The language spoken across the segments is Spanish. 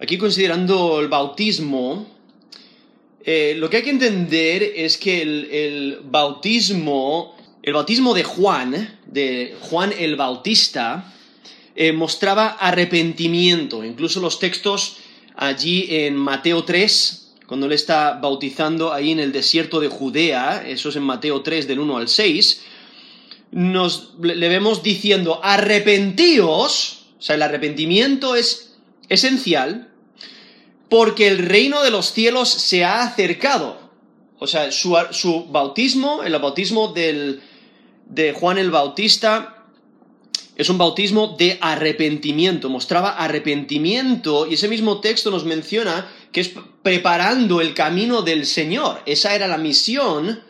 aquí considerando el bautismo, eh, lo que hay que entender es que el, bautismo, el bautismo de Juan, de Juan el Bautista, eh, mostraba arrepentimiento. Incluso los textos allí en Mateo 3, cuando él está bautizando ahí en el desierto de Judea, eso es en Mateo 3 del 1 al 6, nos le vemos diciendo arrepentíos, o sea, el arrepentimiento es esencial, porque el reino de los cielos se ha acercado. O sea, su, bautismo, el bautismo de Juan el Bautista, es un bautismo de arrepentimiento, mostraba arrepentimiento y ese mismo texto nos menciona que es preparando el camino del Señor. Esa era la misión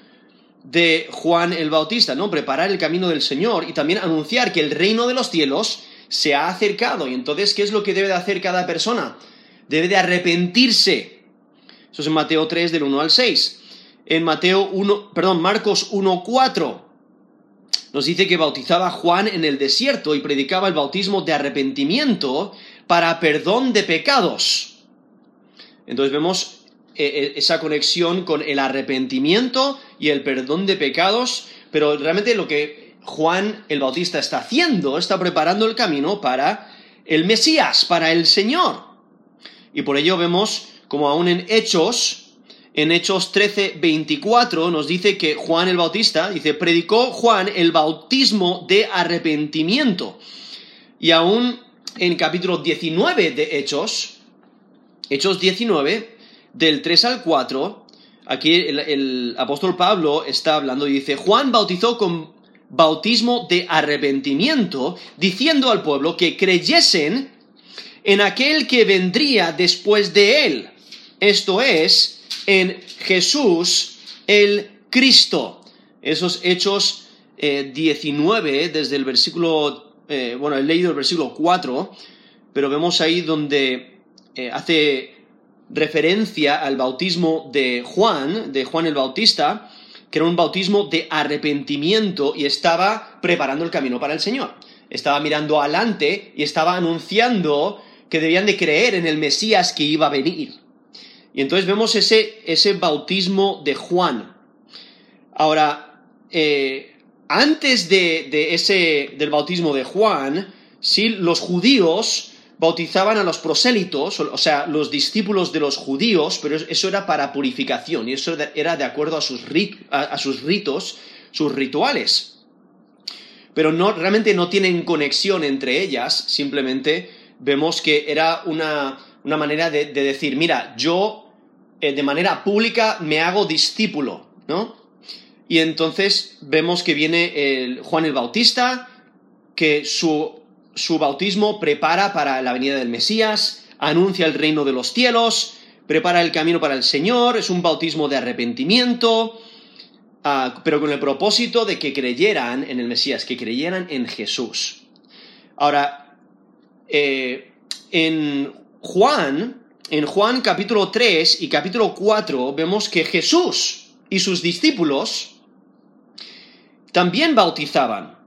de Juan el Bautista, ¿no? Preparar el camino del Señor y también anunciar que el reino de los cielos se ha acercado. Y entonces, ¿qué es lo que debe de hacer cada persona? Debe de arrepentirse. Eso es en Mateo 3 del 1 al 6. En Mateo 1, perdón, Marcos 1, 4 nos dice que bautizaba Juan en el desierto y predicaba el bautismo de arrepentimiento para perdón de pecados. Entonces vemos eh, eh, esa conexión con el arrepentimiento y el perdón de pecados, pero realmente lo que Juan el Bautista está haciendo, está preparando el camino para el Mesías, para el Señor. Y por ello vemos como aún en Hechos, en Hechos 13, 24, nos dice que Juan el Bautista, dice, predicó Juan el bautismo de arrepentimiento. Y aún en capítulo 19 de Hechos, Hechos 19, del 3 al 4, aquí el, el apóstol Pablo está hablando y dice, Juan bautizó con bautismo de arrepentimiento, diciendo al pueblo que creyesen en aquel que vendría después de él, esto es, en Jesús el Cristo. Esos hechos 19, eh, desde el versículo, eh, bueno, he leído el versículo 4, pero vemos ahí donde eh, hace referencia al bautismo de Juan, de Juan el Bautista, que era un bautismo de arrepentimiento y estaba preparando el camino para el Señor. Estaba mirando adelante y estaba anunciando que debían de creer en el Mesías que iba a venir. Y entonces vemos ese, ese bautismo de Juan. Ahora, eh, antes de, ese, del bautismo de Juan, ¿sí? los judíos bautizaban a los prosélitos, o sea, los discípulos de los judíos, pero eso era para purificación y eso era de acuerdo a sus, a sus ritos, sus rituales. Pero no, realmente no tienen conexión entre ellas, simplemente vemos que era una, manera de, decir, mira, yo eh, de manera pública me hago discípulo, ¿no? Y entonces vemos que viene Juan el Bautista, que su, su bautismo prepara para la venida del Mesías, anuncia el reino de los cielos, prepara el camino para el Señor, es un bautismo de arrepentimiento, ah, pero con el propósito de que creyeran en el Mesías, que creyeran en Jesús. Ahora, eh, en Juan, en Juan capítulo 3 y capítulo 4, vemos que Jesús y sus discípulos también bautizaban.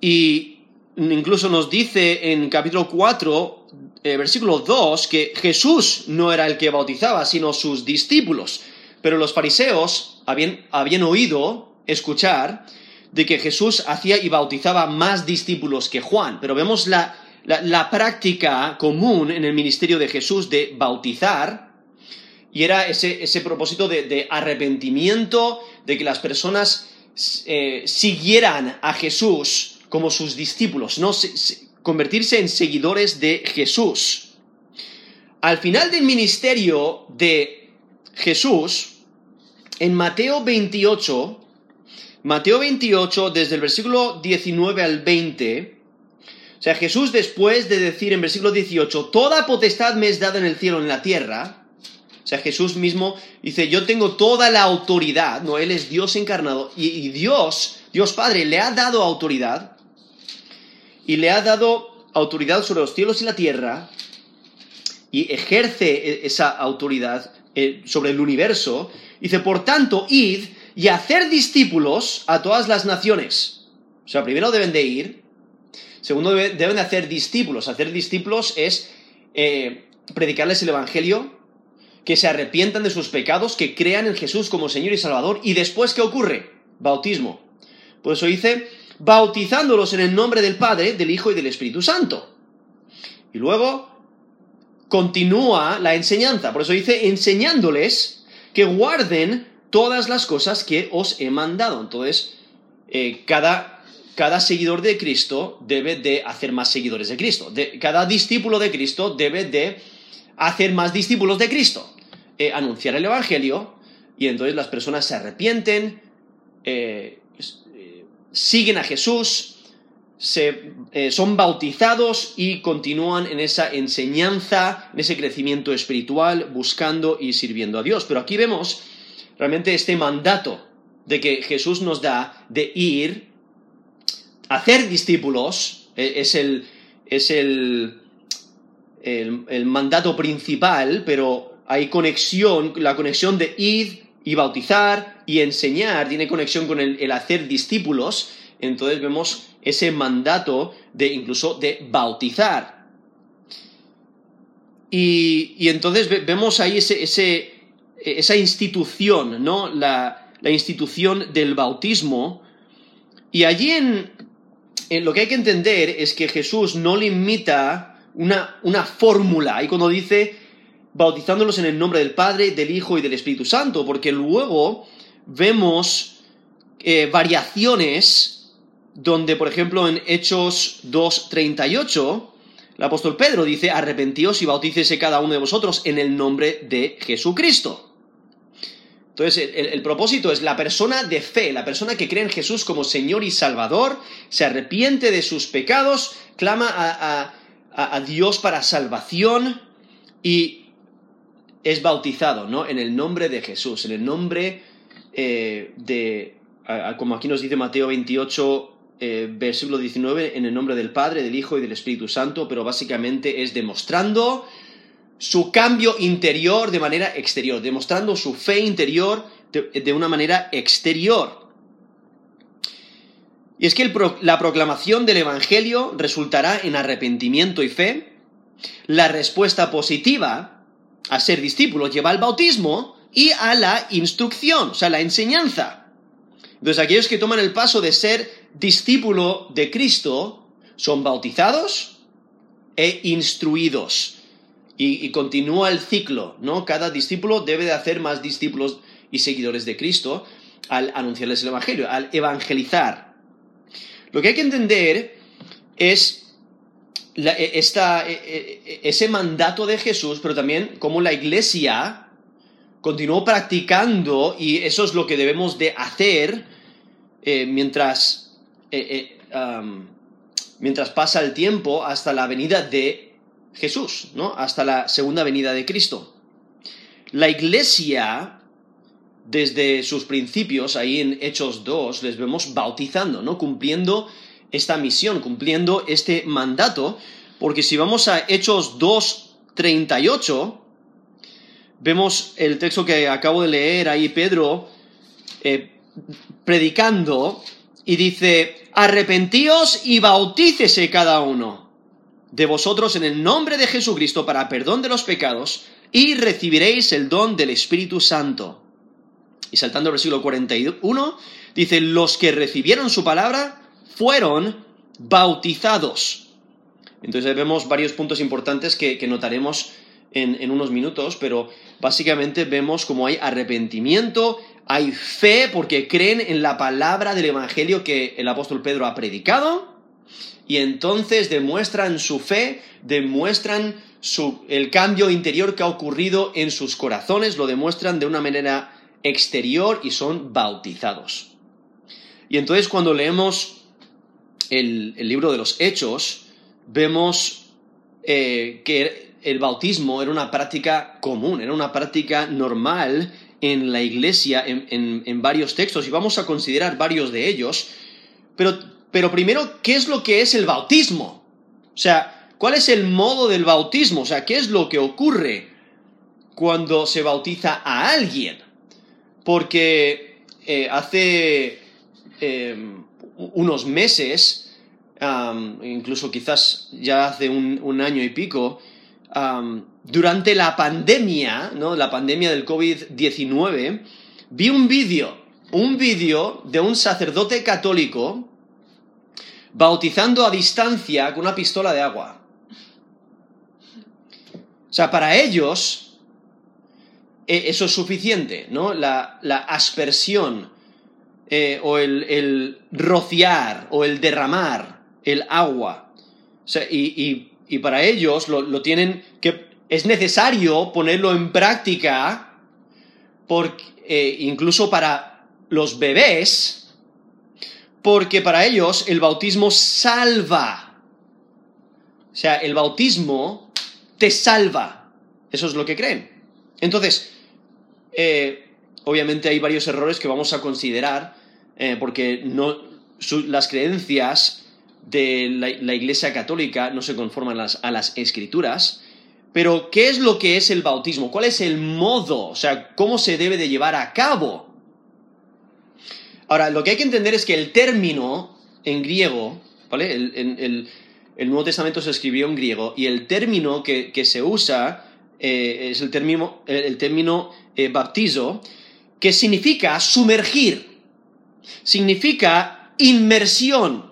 Y incluso nos dice en capítulo 4, eh, versículo 2, que Jesús no era el que bautizaba, sino sus discípulos. Pero los fariseos habían, habían oído, escuchar, de que Jesús hacía y bautizaba más discípulos que Juan. Pero vemos la, la, práctica común en el ministerio de Jesús de bautizar, y era ese, propósito de, arrepentimiento, de que las personas eh, siguieran a Jesús como sus discípulos, ¿no? convertirse en seguidores de Jesús. Al final del ministerio de Jesús, en Mateo 28, Mateo 28, desde el versículo 19 al 20, o sea, Jesús después de decir en versículo 18, toda potestad me es dada en el cielo y en la tierra, o sea, Jesús mismo dice, yo tengo toda la autoridad, no, Él es Dios encarnado, y, Dios, Dios Padre, le ha dado autoridad, y le ha dado autoridad sobre los cielos y la tierra, y ejerce e, esa autoridad eh, sobre el universo, dice, por tanto, id y hacer discípulos a todas las naciones. O sea, primero deben de ir, Segundo, deben de hacer discípulos. Hacer discípulos es eh, predicarles el Evangelio, que se arrepientan de sus pecados, que crean en Jesús como Señor y Salvador, y después, ¿qué ocurre? Bautismo. Por eso dice, bautizándolos en el nombre del Padre, del Hijo y del Espíritu Santo. Y luego continúa la enseñanza, por eso dice, enseñándoles que guarden todas las cosas que os he mandado. Entonces, eh, cada, cada, seguidor de Cristo debe de hacer más seguidores de Cristo. cada discípulo de Cristo debe de hacer más discípulos de Cristo. Eh, anunciar el Evangelio y entonces las personas se arrepienten, eh, siguen a Jesús, se, son bautizados y continúan en esa enseñanza, en ese crecimiento espiritual, buscando y sirviendo a Dios. Pero aquí vemos realmente este mandato de que Jesús nos da de ir hacer discípulos, e, es el, es el, el, mandato principal, pero hay conexión, la conexión de ir y bautizar y enseñar, tiene conexión con el, hacer discípulos, entonces vemos ese mandato de incluso de bautizar. Y, y entonces vemos ahí ese, ese, esa institución, ¿no? La, institución del bautismo. Y allí en, lo que hay que entender es que Jesús no limita una, una fórmula. Y cuando dice bautizándolos en el nombre del Padre, del Hijo y del Espíritu Santo, porque luego vemos eh, variaciones donde, por ejemplo, en Hechos 2.38, el apóstol Pedro dice, arrepentíos y bautícese cada uno de vosotros en el nombre de Jesucristo. Entonces, el, propósito es la persona de fe, la persona que cree en Jesús como Señor y Salvador, se arrepiente de sus pecados, clama a, Dios para salvación y es bautizado, ¿no? En el nombre de Jesús, en el nombre eh, de, como aquí nos dice Mateo 28, eh, versículo 19, en el nombre del Padre, del Hijo y del Espíritu Santo, pero básicamente es demostrando su cambio interior de manera exterior, demostrando su fe interior de, una manera exterior. Y es que la proclamación del Evangelio resultará en arrepentimiento y fe. La respuesta positiva a ser discípulo lleva al bautismo y a la instrucción, o sea, la enseñanza. Entonces, aquellos que toman el paso de ser discípulo de Cristo son bautizados e instruidos y, continúa el ciclo, ¿no? Cada discípulo debe de hacer más discípulos y seguidores de Cristo al anunciarles el Evangelio, al evangelizar. Lo que hay que entender es e, e, e, ese mandato de Jesús, pero también cómo la iglesia continuó practicando y eso es lo que debemos de hacer eh, mientras, eh, eh, mientras pasa el tiempo hasta la venida de Jesús, ¿no? Hasta la segunda venida de Cristo. La iglesia, desde sus principios, ahí en Hechos 2, les vemos bautizando, ¿no? Cumpliendo esta misión, cumpliendo este mandato, porque si vamos a Hechos 2, 38, vemos el texto que acabo de leer ahí, Pedro, eh, predicando, y dice, arrepentíos y bautícese cada uno de vosotros en el nombre de Jesucristo para perdón de los pecados y recibiréis el don del Espíritu Santo. Y saltando al versículo 41, dice, los que recibieron su palabra fueron bautizados. Entonces vemos varios puntos importantes que, notaremos en, en, unos minutos, pero básicamente vemos como hay arrepentimiento, hay fe porque creen en la palabra del Evangelio que el apóstol Pedro ha predicado, y entonces demuestran su fe, demuestran el cambio interior que ha ocurrido en sus corazones, lo demuestran de una manera exterior y son bautizados. Y entonces cuando leemos el, libro de los Hechos, vemos eh, que el bautismo era una práctica común, era una práctica normal en la iglesia en, en varios textos y vamos a considerar varios de ellos, pero pero primero, ¿qué es lo que es el bautismo? O sea, ¿cuál es el modo del bautismo? O sea, ¿qué es lo que ocurre cuando se bautiza a alguien? Porque eh, hace em, unos meses, incluso quizás ya hace un, año y pico, durante la pandemia, ¿no? La pandemia del COVID-19, vi un vídeo, un vídeo de un sacerdote católico bautizando a distancia con una pistola de agua. O sea, para ellos e, eso es suficiente, ¿no? La, aspersión eh, o el, rociar o el derramar el agua. Y, para ellos lo, tienen que... Es necesario ponerlo en práctica porque, eh, incluso para los bebés, porque para ellos el bautismo salva. O sea, el bautismo te salva. Eso es lo que creen. Entonces, eh, obviamente hay varios errores que vamos a considerar, eh, porque no, las creencias de la, Iglesia Católica no se conforman a las escrituras. Pero, ¿qué es lo que es el bautismo? ¿Cuál es el modo? O sea, ¿cómo se debe de llevar a cabo? Ahora, lo que hay que entender es que el término en griego, ¿vale? El, Nuevo Testamento se escribió en griego y el término que, se usa eh, es el término, el término eh, baptizo, que significa sumergir, significa inmersión.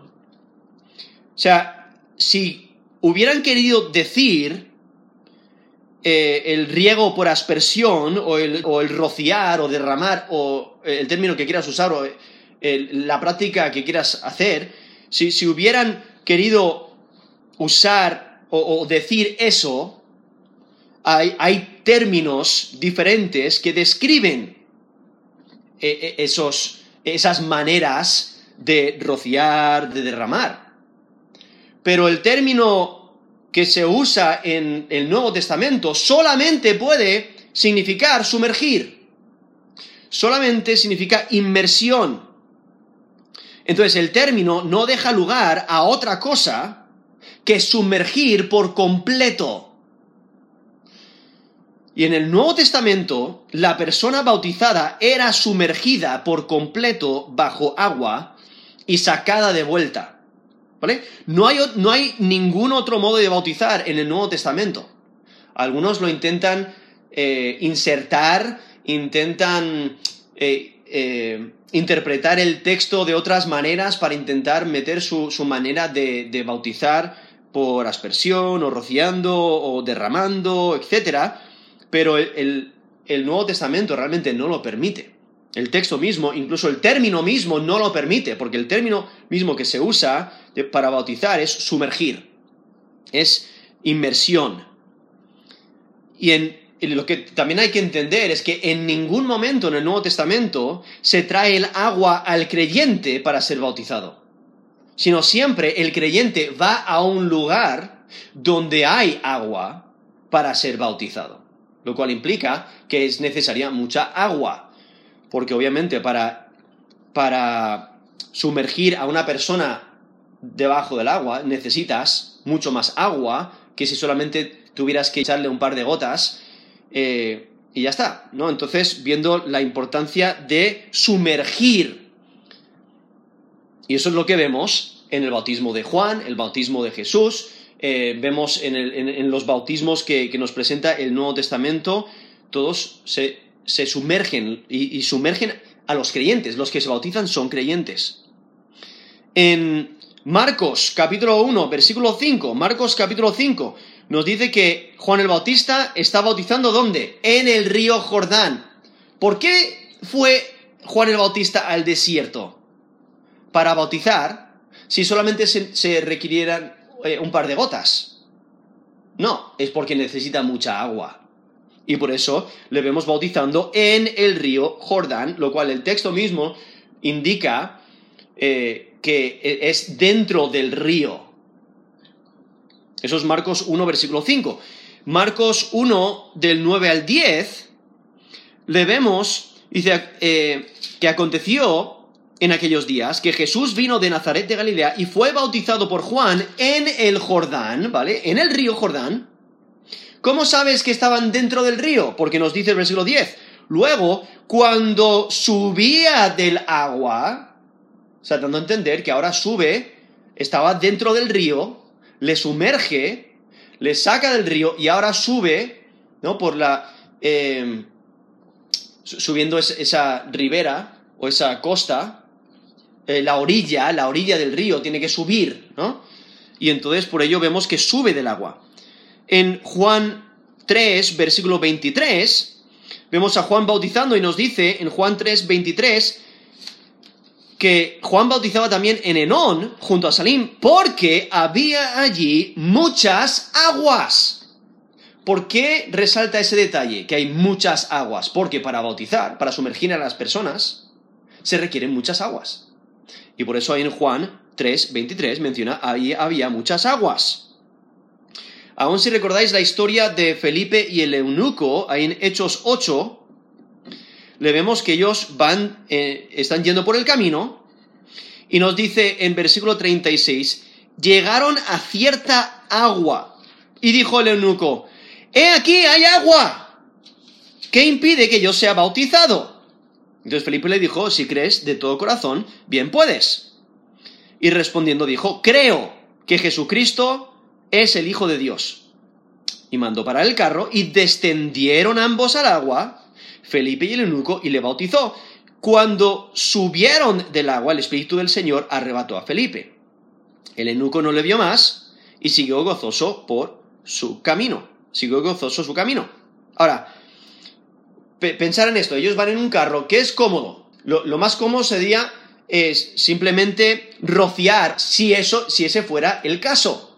O sea, si hubieran querido decir eh, el riego por aspersión o el, rociar o derramar o el término que quieras usar o la práctica que quieras hacer, si, hubieran querido usar o, decir eso, hay, términos diferentes que describen eh, eh, esas maneras de rociar, de derramar. Pero el término que se usa en el Nuevo Testamento solamente puede significar sumergir, solamente significa inmersión. Entonces el término no deja lugar a otra cosa que sumergir por completo. Y en el Nuevo Testamento, la persona bautizada era sumergida por completo bajo agua y sacada de vuelta. No hay, ningún otro modo de bautizar en el Nuevo Testamento. Algunos lo intentan eh, insertar, intentan eh, eh, interpretar el texto de otras maneras para intentar meter su, manera de, bautizar por aspersión o rociando o derramando, etc. Pero el Nuevo Testamento realmente no lo permite. El texto mismo, incluso el término mismo no lo permite, porque el término mismo que se usa para bautizar es sumergir, es inmersión. Y en, lo que también hay que entender es que en ningún momento en el Nuevo Testamento se trae el agua al creyente para ser bautizado, sino siempre el creyente va a un lugar donde hay agua para ser bautizado, lo cual implica que es necesaria mucha agua porque obviamente para, para sumergir a una persona debajo del agua necesitas mucho más agua que si solamente tuvieras que echarle un par de gotas eh, y ya está, ¿no? Entonces, viendo la importancia de sumergir. Y eso es lo que vemos en el bautismo de Juan, el bautismo de Jesús, eh, vemos en, los bautismos que, que nos presenta el Nuevo Testamento, todos se se sumergen y, sumergen a los creyentes. Los que se bautizan son creyentes. En Marcos capítulo 1, versículo 5, Marcos capítulo 5, nos dice que Juan el Bautista está bautizando ¿dónde? En el río Jordán. ¿Por qué fue Juan el Bautista al desierto? Para bautizar, si solamente se, requirieran eh, un par de gotas. No, es porque necesita mucha agua. Y por eso le vemos bautizando en el río Jordán, lo cual el texto mismo indica eh, que es dentro del río. Eso es Marcos 1, versículo 5. Marcos 1, del 9 al 10, le vemos, dice, eh, que aconteció en aquellos días que Jesús vino de Nazaret de Galilea y fue bautizado por Juan en el Jordán, ¿vale? En el río Jordán. ¿Cómo sabes que estaban dentro del río? Porque nos dice el versículo 10. Luego, cuando subía del agua, o sea, dando a entender que ahora sube, estaba dentro del río, le sumerge, le saca del río y ahora sube ¿no? Por la... su- subiendo es- esa ribera o esa costa, eh, la orilla, la orilla del río tiene que subir, ¿no? Y entonces por ello vemos que sube del agua. En Juan 3, versículo 23, vemos a Juan bautizando y nos dice en Juan 3, 23, que Juan bautizaba también en Enón, junto a Salim, porque había allí muchas aguas. ¿Por qué resalta ese detalle, que hay muchas aguas? Porque para bautizar, para sumergir a las personas, se requieren muchas aguas. Y por eso ahí en Juan 3, 23 menciona, ahí había muchas aguas. Aún si recordáis la historia de Felipe y el eunuco, ahí en Hechos 8, le vemos que ellos van, eh, están yendo por el camino, y nos dice en versículo 36, llegaron a cierta agua, y dijo el eunuco, he aquí hay agua, ¿qué impide que yo sea bautizado? Entonces Felipe le dijo, si crees de todo corazón, bien puedes. Y respondiendo dijo, creo que Jesucristo es el Hijo de Dios. Y mandó para el carro y descendieron ambos al agua, Felipe y el eunuco, y le bautizó. Cuando subieron del agua, el Espíritu del Señor arrebató a Felipe. El eunuco no le vio más y siguió gozoso por su camino. Siguió gozoso su camino. Ahora, pe- pensar en esto, ellos van en un carro que es cómodo. Lo, lo más cómodo sería es simplemente rociar si eso, si ese fuera el caso.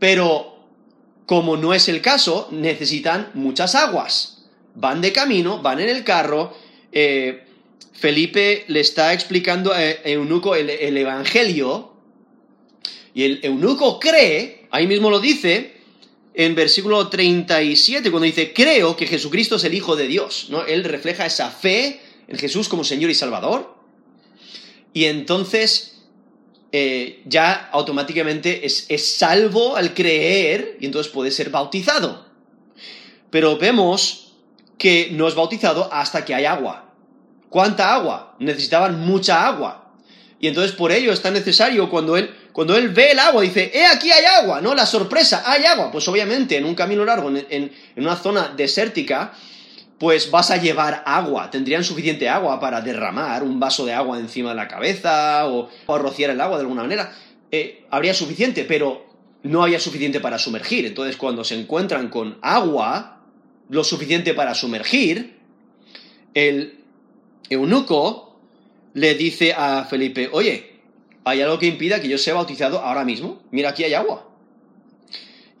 Pero como no es el caso, necesitan muchas aguas. Van de camino, van en el carro. eh, Felipe le está explicando a Eunuco el, el Evangelio. Y el eunuco cree, ahí mismo lo dice, en versículo 37, cuando dice, creo que Jesucristo es el Hijo de Dios. ¿no? Él refleja esa fe en Jesús como Señor y Salvador. Y entonces eh, ya automáticamente es, es salvo al creer y entonces puede ser bautizado. Pero vemos que no es bautizado hasta que hay agua. ¿Cuánta agua? Necesitaban mucha agua. Y entonces por ello es tan necesario cuando él, cuando él ve el agua, dice, ¡eh, aquí hay agua! ¿No? La sorpresa, hay agua. Pues obviamente en un camino largo, en, en- en una zona desértica, pues vas a llevar agua. Tendrían suficiente agua para derramar un vaso de agua encima de la cabeza o, rociar el agua de alguna manera. Eh, habría suficiente, pero no había suficiente para sumergir. Entonces cuando se encuentran con agua, lo suficiente para sumergir, el eunuco le dice a Felipe, oye, ¿hay algo que impida que yo sea bautizado ahora mismo? Mira, aquí hay agua.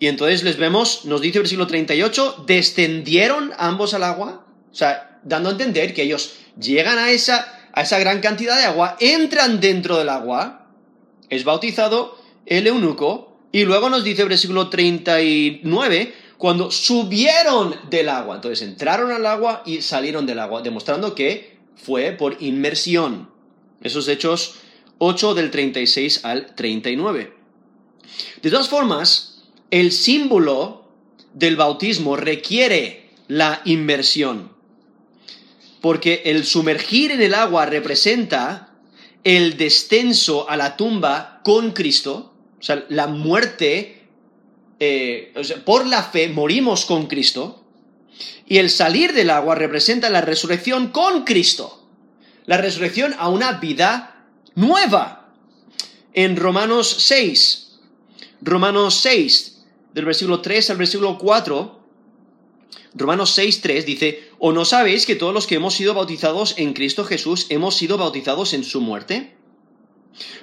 Y entonces les vemos, nos dice el versículo 38, descendieron ambos al agua, o sea, dando a entender que ellos llegan a esa, a esa gran cantidad de agua, entran dentro del agua, es bautizado el eunuco, y luego nos dice el versículo 39, cuando subieron del agua, entonces entraron al agua y salieron del agua, demostrando que fue por inmersión. Esos hechos 8 del 36 al 39. De todas formas, el símbolo del bautismo requiere la inmersión, porque el sumergir en el agua representa el descenso a la tumba con Cristo, o sea, la muerte, eh, por la fe morimos con Cristo, y el salir del agua representa la resurrección con Cristo, la resurrección a una vida nueva. En Romanos 6, Romanos 6, del versículo 3 al versículo 4, Romanos 6, 3 dice, ¿o no sabéis que todos los que hemos sido bautizados en Cristo Jesús hemos sido bautizados en su muerte?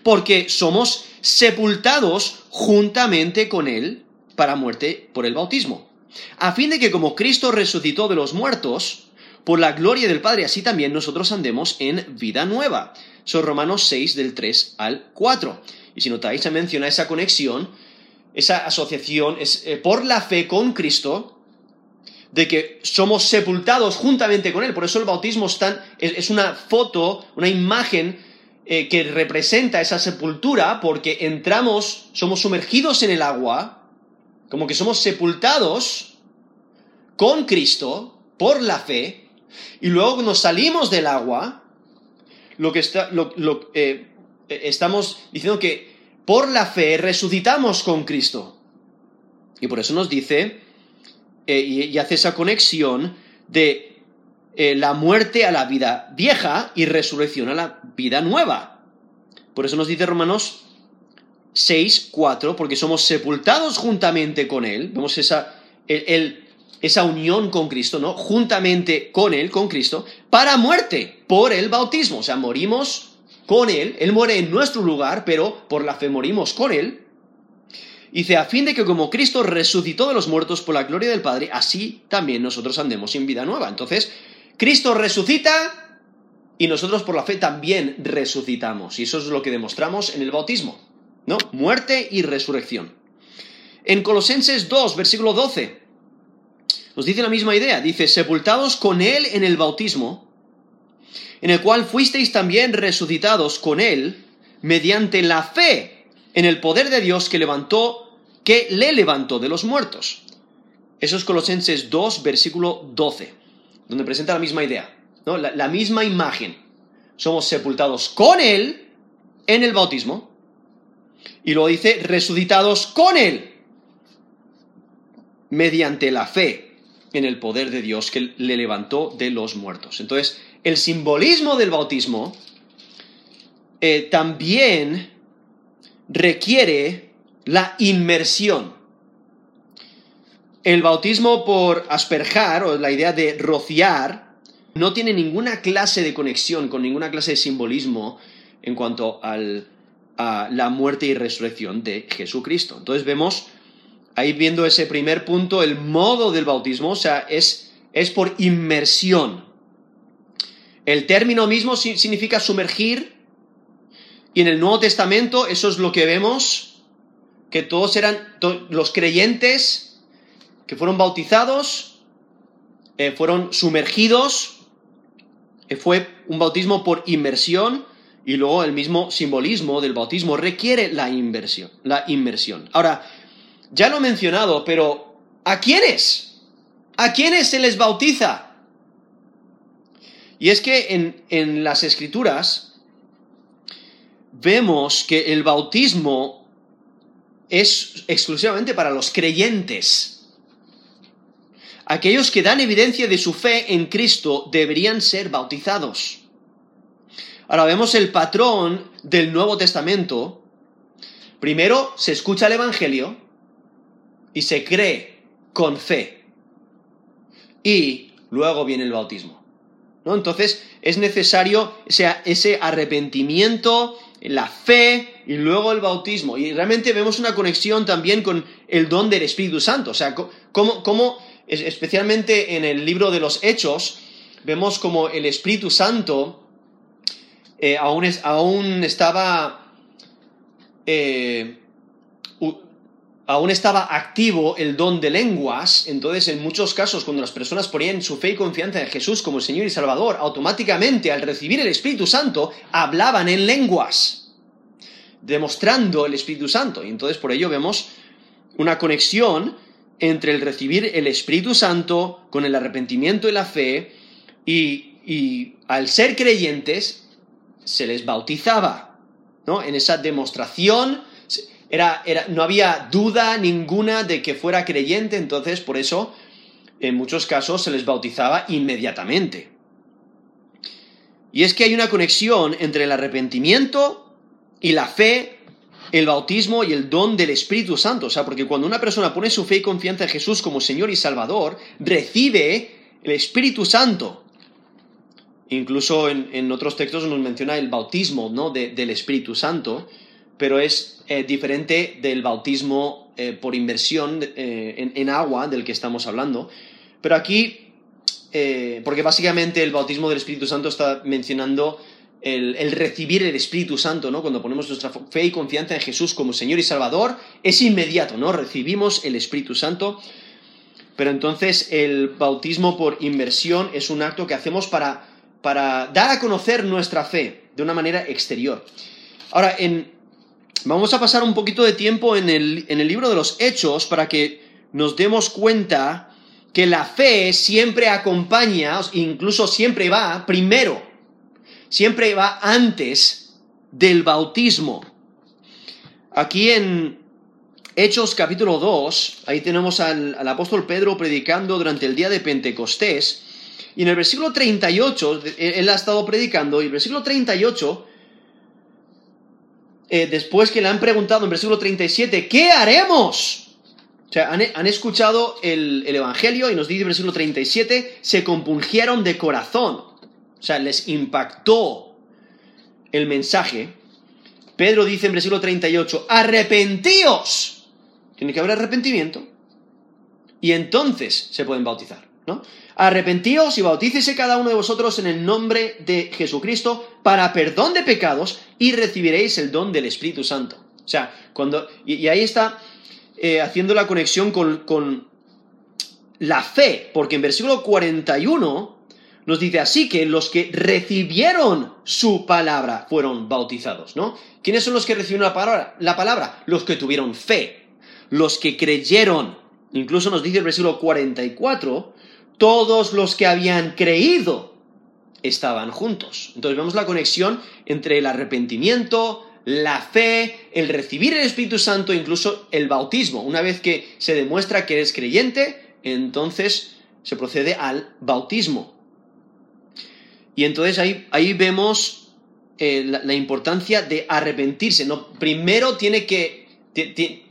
Porque somos sepultados juntamente con Él para muerte por el bautismo, a fin de que como Cristo resucitó de los muertos, por la gloria del Padre, así también nosotros andemos en vida nueva. Son Romanos 6 del 3 al 4. Y si notáis, se menciona esa conexión, esa asociación, es eh, por la fe con Cristo, de que somos sepultados juntamente con Él. Por eso el bautismo es, es, una foto, una imagen eh, que representa esa sepultura, porque entramos, somos sumergidos en el agua, como que somos sepultados con Cristo por la fe, y luego nos salimos del agua, lo que está, lo- eh, estamos diciendo que por la fe resucitamos con Cristo. Y por eso nos dice eh, y, hace esa conexión de eh, la muerte a la vida vieja y resurrección a la vida nueva. Por eso nos dice Romanos 6, 4, porque somos sepultados juntamente con Él, vemos esa, esa unión con Cristo, ¿no? Juntamente con Él, con Cristo, para muerte, por el bautismo. O sea, morimos con Él, Él muere en nuestro lugar, pero por la fe morimos con Él. Dice, a fin de que como Cristo resucitó de los muertos por la gloria del Padre, así también nosotros andemos en vida nueva. Entonces, Cristo resucita y nosotros por la fe también resucitamos. Y eso es lo que demostramos en el bautismo. ¿no? Muerte y resurrección. En Colosenses 2, versículo 12, nos dice la misma idea. Dice, sepultados con Él en el bautismo, en el cual fuisteis también resucitados con Él mediante la fe en el poder de Dios que levantó, que le levantó de los muertos. Eso es Colosenses 2, versículo 12, donde presenta la misma idea, ¿no? la misma imagen. Somos sepultados con Él en el bautismo, y lo dice resucitados con Él, mediante la fe en el poder de Dios que le levantó de los muertos. Entonces, el simbolismo del bautismo eh, también requiere la inmersión. El bautismo por asperjar, o la idea de rociar, no tiene ninguna clase de conexión con ninguna clase de simbolismo en cuanto al, a la muerte y resurrección de Jesucristo. Entonces vemos ahí viendo ese primer punto, el modo del bautismo, o sea, es, es por inmersión. El término mismo significa sumergir, y en el Nuevo Testamento eso es lo que vemos, que todos eran los creyentes que fueron bautizados, eh, fueron sumergidos, fue un bautismo por inmersión, y luego el mismo simbolismo del bautismo requiere la inversión, la inmersión. Ahora, ya lo he mencionado, pero ¿a quiénes? ¿A quiénes se les bautiza? Y es que en, en las escrituras vemos que el bautismo es exclusivamente para los creyentes. Aquellos que dan evidencia de su fe en Cristo deberían ser bautizados. Ahora vemos el patrón del Nuevo Testamento. Primero se escucha el Evangelio y se cree con fe. Y luego viene el bautismo. ¿No? Entonces es necesario ese, arrepentimiento, la fe y luego el bautismo. Y realmente vemos una conexión también con el don del Espíritu Santo. O sea, como, especialmente en el libro de los Hechos, vemos como el Espíritu Santo eh, aún, estaba eh, aún estaba activo el don de lenguas, entonces en muchos casos cuando las personas ponían su fe y confianza en Jesús como Señor y Salvador, automáticamente al recibir el Espíritu Santo hablaban en lenguas, demostrando el Espíritu Santo. Y entonces por ello vemos una conexión entre el recibir el Espíritu Santo con el arrepentimiento y la fe y, y al ser creyentes se les bautizaba, ¿no? En esa demostración era, era, no había duda ninguna de que fuera creyente, entonces por eso en muchos casos se les bautizaba inmediatamente. Y es que hay una conexión entre el arrepentimiento y la fe, el bautismo y el don del Espíritu Santo. O sea, porque cuando una persona pone su fe y confianza en Jesús como Señor y Salvador, recibe el Espíritu Santo. Incluso en, otros textos nos menciona el bautismo ¿no? del Espíritu Santo, pero es eh, diferente del bautismo eh, por inversión eh, en, agua del que estamos hablando. Pero aquí, porque básicamente el bautismo del Espíritu Santo está mencionando el, recibir el Espíritu Santo, ¿no? Cuando ponemos nuestra fe y confianza en Jesús como Señor y Salvador, es inmediato, ¿no? Recibimos el Espíritu Santo. Pero entonces el bautismo por inversión es un acto que hacemos para para dar a conocer nuestra fe de una manera exterior. Ahora, vamos a pasar un poquito de tiempo en el, en el libro de los Hechos para que nos demos cuenta que la fe siempre acompaña, incluso siempre va primero, siempre va antes del bautismo. Aquí en Hechos capítulo 2, ahí tenemos al, al apóstol Pedro predicando durante el día de Pentecostés, y en el versículo 38, él ha estado predicando, y el versículo 38 eh, después que le han preguntado en versículo 37, ¿qué haremos? O sea, han, escuchado el, Evangelio y nos dice en versículo 37, se compungieron de corazón. O sea, les impactó el mensaje. Pedro dice en versículo 38, arrepentíos. Tiene que haber arrepentimiento. Y entonces se pueden bautizar, Arrepentíos y bautícese cada uno de vosotros en el nombre de Jesucristo para perdón de pecados y recibiréis el don del Espíritu Santo. O sea, cuando. Y, ahí está eh, haciendo la conexión con, con la fe, porque en versículo 41 nos dice así que los que recibieron su palabra fueron bautizados, ¿no? ¿Quiénes son los que recibieron la palabra? La palabra, los que tuvieron fe, los que creyeron. Incluso nos dice el versículo 44 todos los que habían creído estaban juntos. Entonces vemos la conexión entre el arrepentimiento, la fe, el recibir el Espíritu Santo, incluso el bautismo. Una vez que se demuestra que eres creyente, entonces se procede al bautismo. Y entonces ahí, ahí vemos eh, la, importancia de arrepentirse. ¿no? Primero tiene que,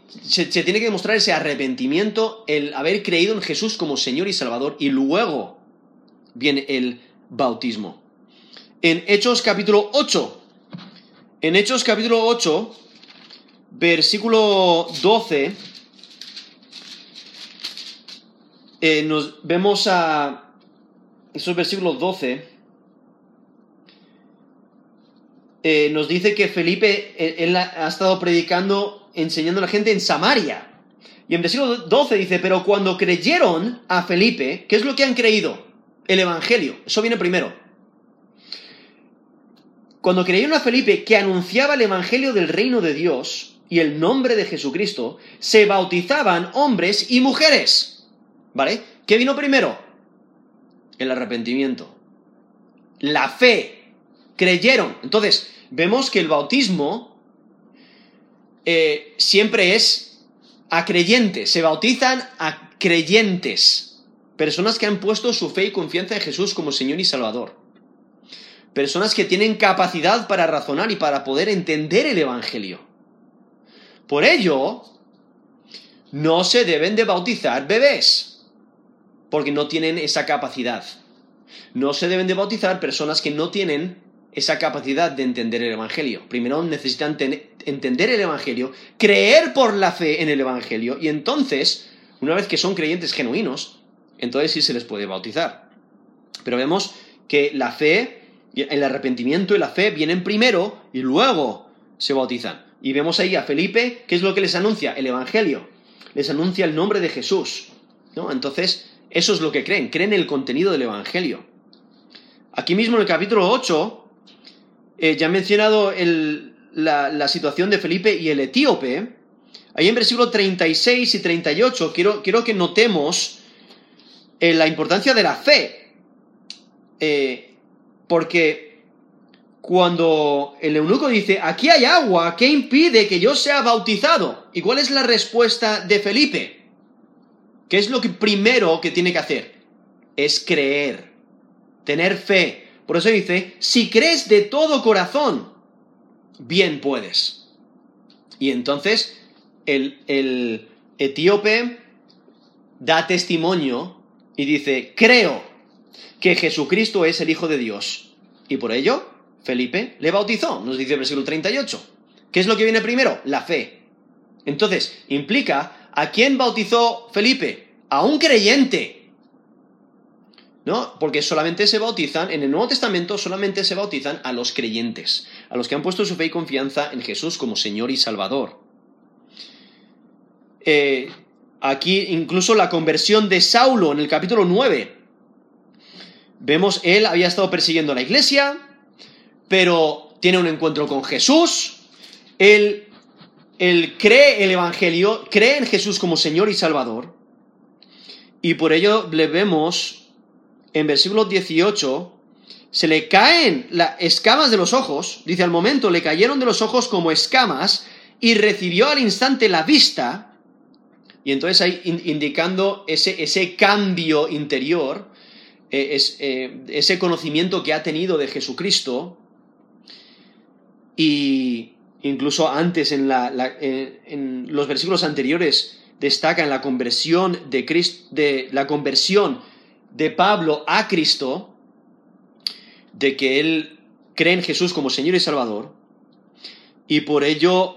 se, tiene que demostrar ese arrepentimiento, el haber creído en Jesús como Señor y Salvador, y luego viene el bautismo. En Hechos capítulo 8, en Hechos capítulo 8, versículo 12, eh, nos vemos a esos versículos 12. Eh, nos dice que Felipe, eh, ha estado predicando enseñando a la gente en Samaria. Y en versículo 12 dice, pero cuando creyeron a Felipe, ¿qué es lo que han creído? El Evangelio. Eso viene primero. Cuando creyeron a Felipe que anunciaba el Evangelio del reino de Dios y el nombre de Jesucristo, se bautizaban hombres y mujeres. ¿Vale? ¿Qué vino primero? El arrepentimiento. La fe. Creyeron. Entonces, vemos que el bautismo eh, siempre es a creyentes, se bautizan a creyentes, personas que han puesto su fe y confianza en Jesús como Señor y Salvador, personas que tienen capacidad para razonar y para poder entender el Evangelio. Por ello, no se deben de bautizar bebés, porque no tienen esa capacidad. No se deben de bautizar personas que no tienen esa capacidad de entender el Evangelio. Primero necesitan entender el Evangelio, creer por la fe en el Evangelio, y entonces, una vez que son creyentes genuinos, entonces sí se les puede bautizar. Pero vemos que la fe, el arrepentimiento y la fe vienen primero y luego se bautizan. Y vemos ahí a Felipe, ¿qué es lo que les anuncia? El Evangelio. Les anuncia el nombre de Jesús. ¿no? Entonces, eso es lo que creen, creen el contenido del Evangelio. Aquí mismo en el capítulo 8, eh, ya he mencionado la, situación de Felipe y el etíope. Ahí en versículo 36 y 38 quiero, quiero que notemos eh, la importancia de la fe. Eh, porque cuando el eunuco dice, aquí hay agua, ¿qué impide que yo sea bautizado? ¿Y cuál es la respuesta de Felipe? ¿Qué es lo que primero que tiene que hacer? Es creer, tener fe. Por eso dice, si crees de todo corazón, bien puedes. Y entonces el, etíope da testimonio y dice, creo que Jesucristo es el Hijo de Dios. Y por ello, Felipe le bautizó, nos dice el versículo 38. ¿Qué es lo que viene primero? La fe. Entonces, implica, ¿a quién bautizó Felipe? A un creyente. ¿No? Porque solamente se bautizan, en el Nuevo Testamento solamente se bautizan a los creyentes, a los que han puesto su fe y confianza en Jesús como Señor y Salvador. Eh, aquí incluso la conversión de Saulo en el capítulo 9. Vemos, él había estado persiguiendo a la iglesia, pero tiene un encuentro con Jesús, él, él cree el Evangelio, cree en Jesús como Señor y Salvador, y por ello le vemos en versículo 18, se le caen las escamas de los ojos, dice al momento, le cayeron de los ojos como escamas, y recibió al instante la vista, Y entonces ahí indicando ese, ese cambio interior, eh, eh, ese conocimiento que ha tenido de Jesucristo, y incluso antes en, en los versículos anteriores destaca en la conversión de, de la conversión de Pablo a Cristo, de que él cree en Jesús como Señor y Salvador, y por ello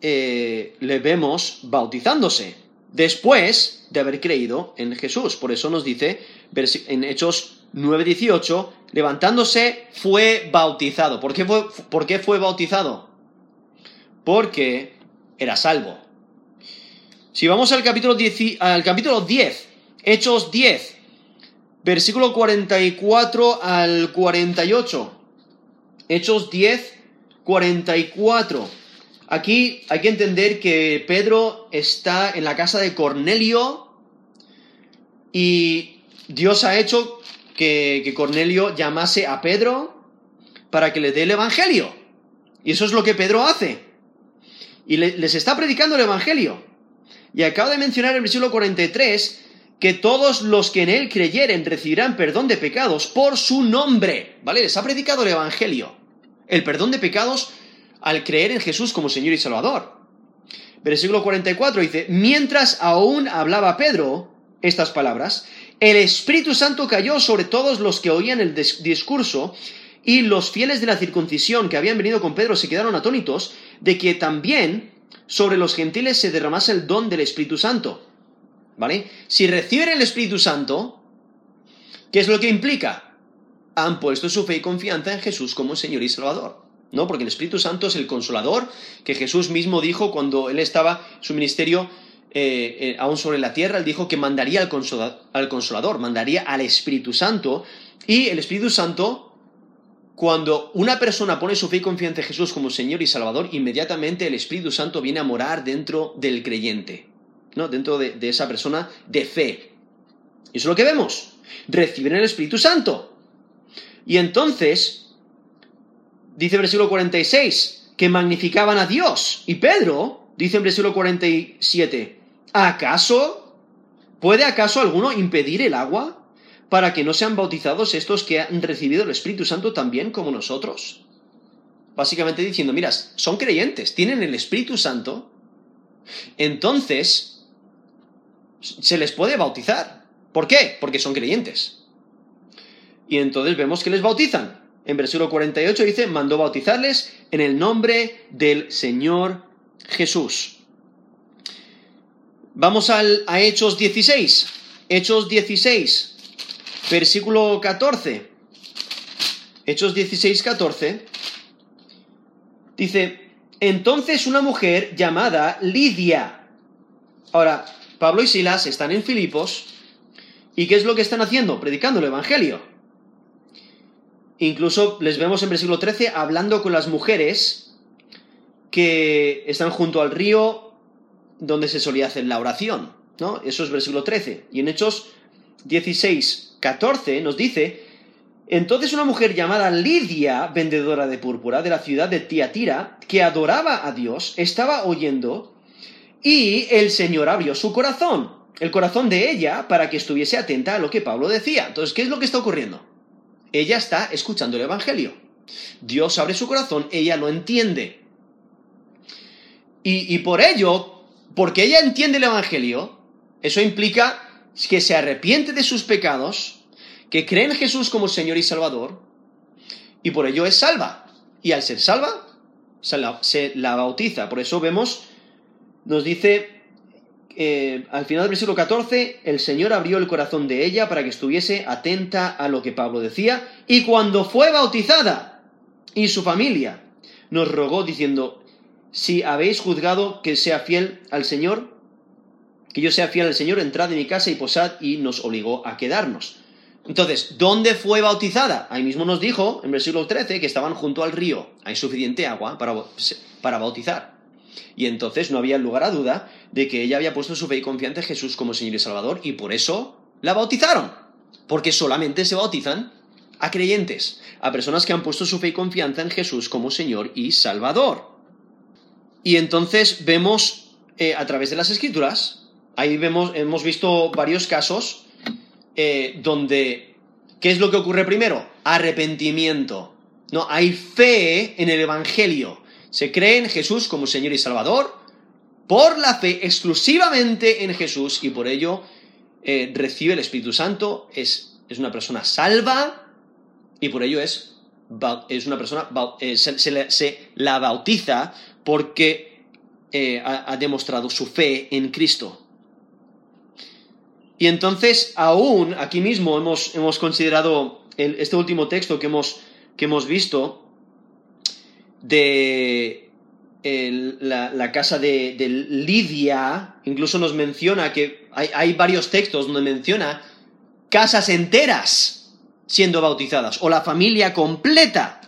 eh, le vemos bautizándose, después de haber creído en Jesús. Por eso nos dice en Hechos 9:18, levantándose fue bautizado. ¿Por qué fue, ¿Por qué fue bautizado? Porque era salvo. Si vamos al capítulo 10, al capítulo 10 Hechos 10, versículo 44 al 48. Hechos 10, 44. Aquí hay que entender que Pedro está en la casa de Cornelio y Dios ha hecho que, Cornelio llamase a Pedro para que le dé el Evangelio. Y eso es lo que Pedro hace. Y les está predicando el Evangelio. Y acabo de mencionar en el versículo 43 que todos los que en él creyeren recibirán perdón de pecados por su nombre. ¿Vale? Les ha predicado el Evangelio. El perdón de pecados al creer en Jesús como Señor y Salvador. Versículo 44 dice, mientras aún hablaba Pedro estas palabras, el Espíritu Santo cayó sobre todos los que oían el discurso y los fieles de la circuncisión que habían venido con Pedro se quedaron atónitos de que también sobre los gentiles se derramase el don del Espíritu Santo. ¿Vale? Si reciben el Espíritu Santo, ¿qué es lo que implica? Han puesto su fe y confianza en Jesús como Señor y Salvador. ¿No? Porque el Espíritu Santo es el consolador que Jesús mismo dijo cuando él estaba, su ministerio eh, eh, aún sobre la tierra, él dijo que mandaría al consolador, al consolador, mandaría al Espíritu Santo. Y el Espíritu Santo cuando una persona pone su fe y confianza en Jesús como Señor y Salvador, inmediatamente el Espíritu Santo viene a morar dentro del creyente, ¿no? Dentro de, esa persona de fe. Y eso es lo que vemos. Reciben el Espíritu Santo. Y entonces, dice versículo 46, que magnificaban a Dios. Y Pedro, dice en versículo 47, ¿acaso? ¿Puede acaso alguno impedir el agua? para que no sean bautizados estos que han recibido el Espíritu Santo también como nosotros. Básicamente diciendo, mira, son creyentes, tienen el Espíritu Santo, entonces se les puede bautizar. ¿Por qué? Porque son creyentes. Y entonces vemos que les bautizan. En versículo 48 dice, mandó bautizarles en el nombre del Señor Jesús. Vamos al, a Hechos 16. Hechos 16 versículo 14. Hechos 16, 14. Dice, entonces una mujer llamada Lidia. Ahora, Pablo y Silas están en Filipos. ¿Y qué es lo que están haciendo? Predicando el Evangelio. Incluso les vemos en versículo 13 hablando con las mujeres que están junto al río donde se solía hacer la oración. ¿no? Eso es versículo 13. Y en Hechos 16, 14 nos dice, entonces una mujer llamada Lidia, vendedora de púrpura de la ciudad de Tiatira, que adoraba a Dios, estaba oyendo y el Señor abrió su corazón, el corazón de ella, para que estuviese atenta a lo que Pablo decía. Entonces, ¿qué es lo que está ocurriendo? Ella está escuchando el Evangelio. Dios abre su corazón, ella lo entiende. Y, y por ello, porque ella entiende el Evangelio, eso implica que se arrepiente de sus pecados, que cree en Jesús como Señor y Salvador, y por ello es salva. Y al ser salva, se la, bautiza. Por eso vemos, nos dice eh, al final del versículo 14, el Señor abrió el corazón de ella para que estuviese atenta a lo que Pablo decía, y cuando fue bautizada, y su familia, nos rogó diciendo, si habéis juzgado que sea fiel al Señor, que yo sea fiel al Señor, entrad en mi casa y posad, y nos obligó a quedarnos. Entonces, ¿dónde fue bautizada? Ahí mismo nos dijo, en versículo 13, que estaban junto al río. Hay suficiente agua para, para bautizar. Y entonces no había lugar a duda de que ella había puesto su fe y confianza en Jesús como Señor y Salvador, y por eso la bautizaron. Porque solamente se bautizan a creyentes, a personas que han puesto su fe y confianza en Jesús como Señor y Salvador. Y entonces vemos eh, a través de las Escrituras ahí vemos, hemos visto varios casos eh, donde, ¿qué es lo que ocurre primero? Arrepentimiento. No, hay fe en el Evangelio. Se cree en Jesús como Señor y Salvador por la fe exclusivamente en Jesús y por ello eh, recibe el Espíritu Santo, es, es, una persona salva y por ello es, es una persona, eh, se, la bautiza porque eh, ha, demostrado su fe en Cristo. Y entonces, aún aquí mismo hemos, hemos considerado este último texto que hemos, que hemos visto de la, casa de, Lidia, incluso nos menciona que hay, hay varios textos donde menciona casas enteras siendo bautizadas, o la familia completa.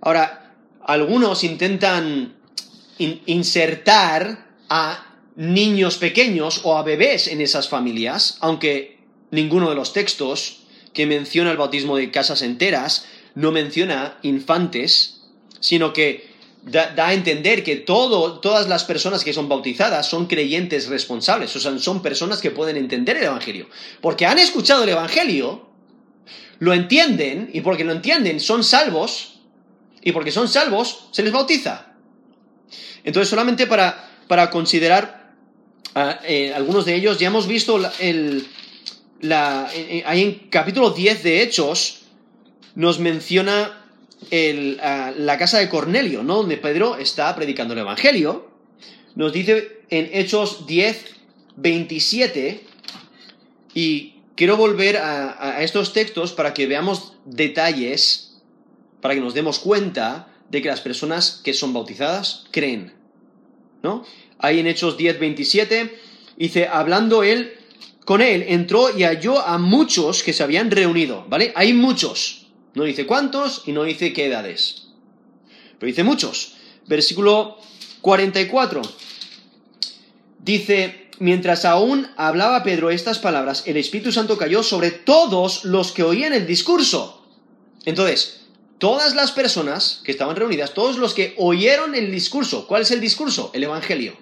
Ahora, algunos intentan insertar a niños pequeños o a bebés en esas familias, aunque ninguno de los textos que menciona el bautismo de casas enteras no menciona infantes, sino que da, a entender que todas las personas que son bautizadas son creyentes responsables, o sea, son personas que pueden entender el Evangelio, porque han escuchado el Evangelio, lo entienden, y porque lo entienden son salvos, y porque son salvos se les bautiza. Entonces, solamente para, para considerar ah, eh, algunos de ellos, ya hemos visto el, la, ahí en capítulo 10 de Hechos, nos menciona el, la casa de Cornelio, ¿no? Donde Pedro está predicando el Evangelio. Nos dice en Hechos 10, 27, y quiero volver a, estos textos para que veamos detalles, para que nos demos cuenta de que las personas que son bautizadas creen. ¿No? Ahí en Hechos 10, 27, dice, hablando él con él, entró y halló a muchos que se habían reunido, ¿vale? Hay muchos. No dice cuántos y no dice qué edades. Pero dice muchos. Versículo 44. Dice, mientras aún hablaba Pedro estas palabras, el Espíritu Santo cayó sobre todos los que oían el discurso. Entonces, todas las personas que estaban reunidas, todos los que oyeron el discurso, ¿cuál es el discurso? El Evangelio.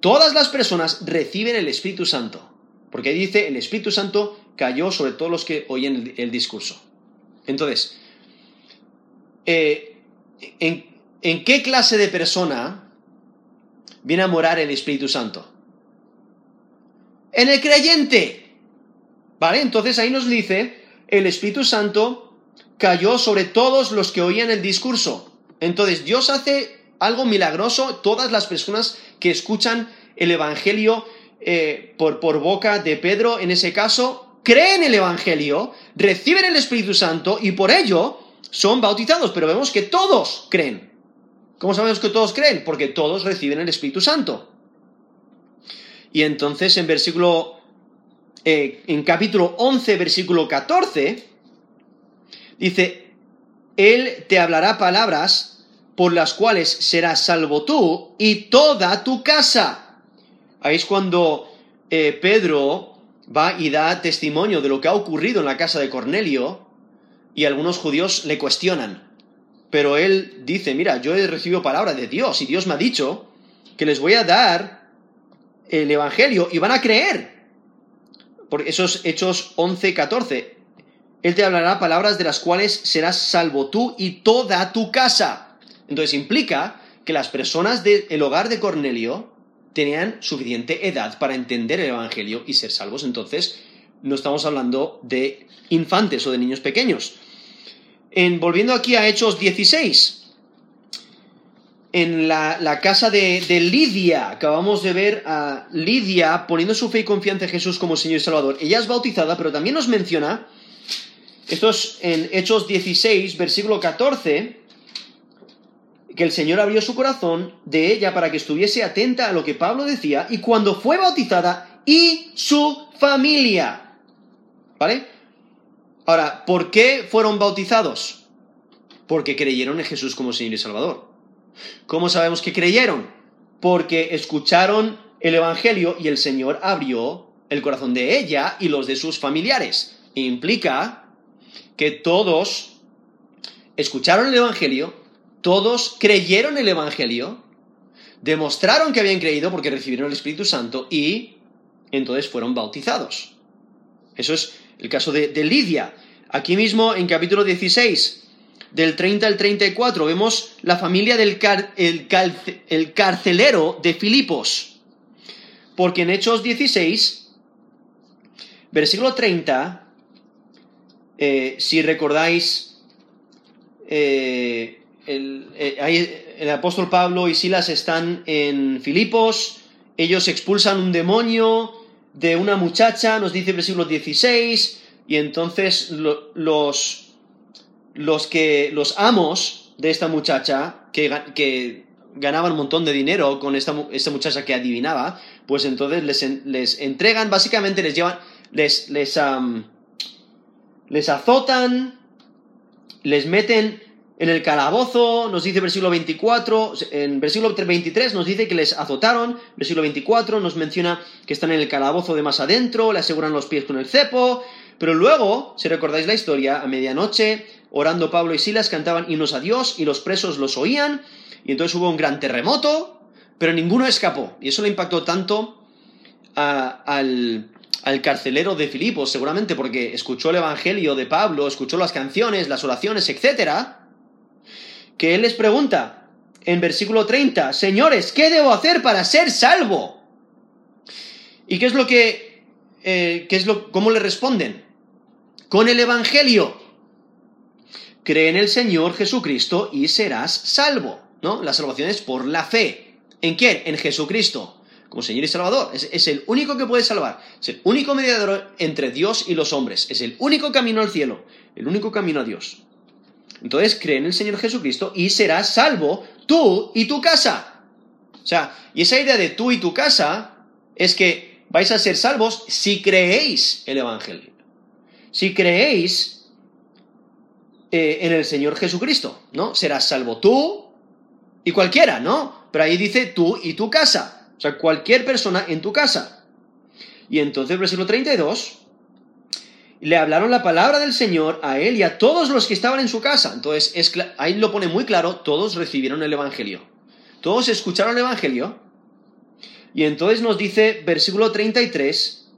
Todas las personas reciben el Espíritu Santo, porque dice, el Espíritu Santo cayó sobre todos los que oyen el, discurso. Entonces, eh, ¿en, ¿en qué clase de persona viene a morar el Espíritu Santo? En el creyente. ¿Vale? Entonces ahí nos dice, el Espíritu Santo cayó sobre todos los que oían el discurso. Entonces Dios hace algo milagroso, todas las personas que escuchan el Evangelio eh, por, por boca de Pedro, en ese caso, creen el Evangelio, reciben el Espíritu Santo y por ello son bautizados, pero vemos que todos creen. ¿Cómo sabemos que todos creen? Porque todos reciben el Espíritu Santo. Y entonces en versículo, eh, en capítulo 11, versículo 14, Dice, Él te hablará palabras por las cuales serás salvo tú y toda tu casa. Ahí es cuando eh, Pedro va y da testimonio de lo que ha ocurrido en la casa de Cornelio y algunos judíos le cuestionan. Pero él dice, mira, yo he recibido palabra de Dios y Dios me ha dicho que les voy a dar el Evangelio y van a creer. Por esos Hechos 11, 14. Él te hablará palabras de las cuales serás salvo tú y toda tu casa. Entonces implica que las personas del hogar de Cornelio tenían suficiente edad para entender el Evangelio y ser salvos. Entonces, no estamos hablando de infantes o de niños pequeños. En, volviendo aquí a Hechos 16, en la, casa de, de, Lidia, acabamos de ver a Lidia poniendo su fe y confianza en Jesús como Señor y Salvador. Ella es bautizada, pero también nos menciona esto es en Hechos 16, versículo 14, que el Señor abrió su corazón de ella para que estuviese atenta a lo que Pablo decía, y cuando fue bautizada, y su familia. ¿Vale? Ahora, ¿por qué fueron bautizados? Porque creyeron en Jesús como Señor y Salvador. ¿Cómo sabemos que creyeron? Porque escucharon el Evangelio y el Señor abrió el corazón de ella y los de sus familiares. Implica que todos escucharon el Evangelio, todos creyeron el Evangelio, demostraron que habían creído porque recibieron el Espíritu Santo y entonces fueron bautizados. Eso es el caso de, Lidia. Aquí mismo en capítulo 16, del 30 al 34, vemos la familia del el carcelero de Filipos. Porque en Hechos 16, versículo 30, eh, si recordáis, eh, eh, el, apóstol Pablo y Silas están en Filipos, ellos expulsan un demonio de una muchacha, nos dice el versículo 16, y entonces los, los, que, los amos de esta muchacha, que, que ganaban un montón de dinero con esta, esta muchacha que adivinaba, pues entonces les, les entregan, básicamente les llevan, les, les, les azotan, les meten en el calabozo, nos dice versículo 24, en versículo 23 nos dice que les azotaron, versículo 24 nos menciona que están en el calabozo de más adentro, le aseguran los pies con el cepo, pero luego, si recordáis la historia, a medianoche, orando Pablo y Silas cantaban himnos a Dios y los presos los oían, y entonces hubo un gran terremoto, pero ninguno escapó, y eso le impactó tanto al, al carcelero de Filipos, seguramente porque escuchó el Evangelio de Pablo, escuchó las canciones, las oraciones, etcétera, que él les pregunta en versículo 30, señores, ¿qué debo hacer para ser salvo? ¿Y qué es lo que, eh, qué es lo, cómo le responden? Con el Evangelio. Cree en el Señor Jesucristo y serás salvo, ¿no? La salvación es por la fe. ¿En quién? En Jesucristo, como Señor y Salvador. Es, es el único que puede salvar. Es el único mediador entre Dios y los hombres. Es el único camino al cielo. El único camino a Dios. Entonces cree en el Señor Jesucristo y serás salvo tú y tu casa. O sea, y esa idea de tú y tu casa es que vais a ser salvos si creéis el Evangelio. Si creéis eh, en el Señor Jesucristo, ¿no? Serás salvo tú y cualquiera, ¿no? Pero ahí dice tú y tu casa. O sea, cualquier persona en tu casa. Y entonces, versículo 32, le hablaron la palabra del Señor a él y a todos los que estaban en su casa. Entonces, es, ahí lo pone muy claro, todos recibieron el Evangelio. Todos escucharon el Evangelio. Y entonces nos dice, versículo 33,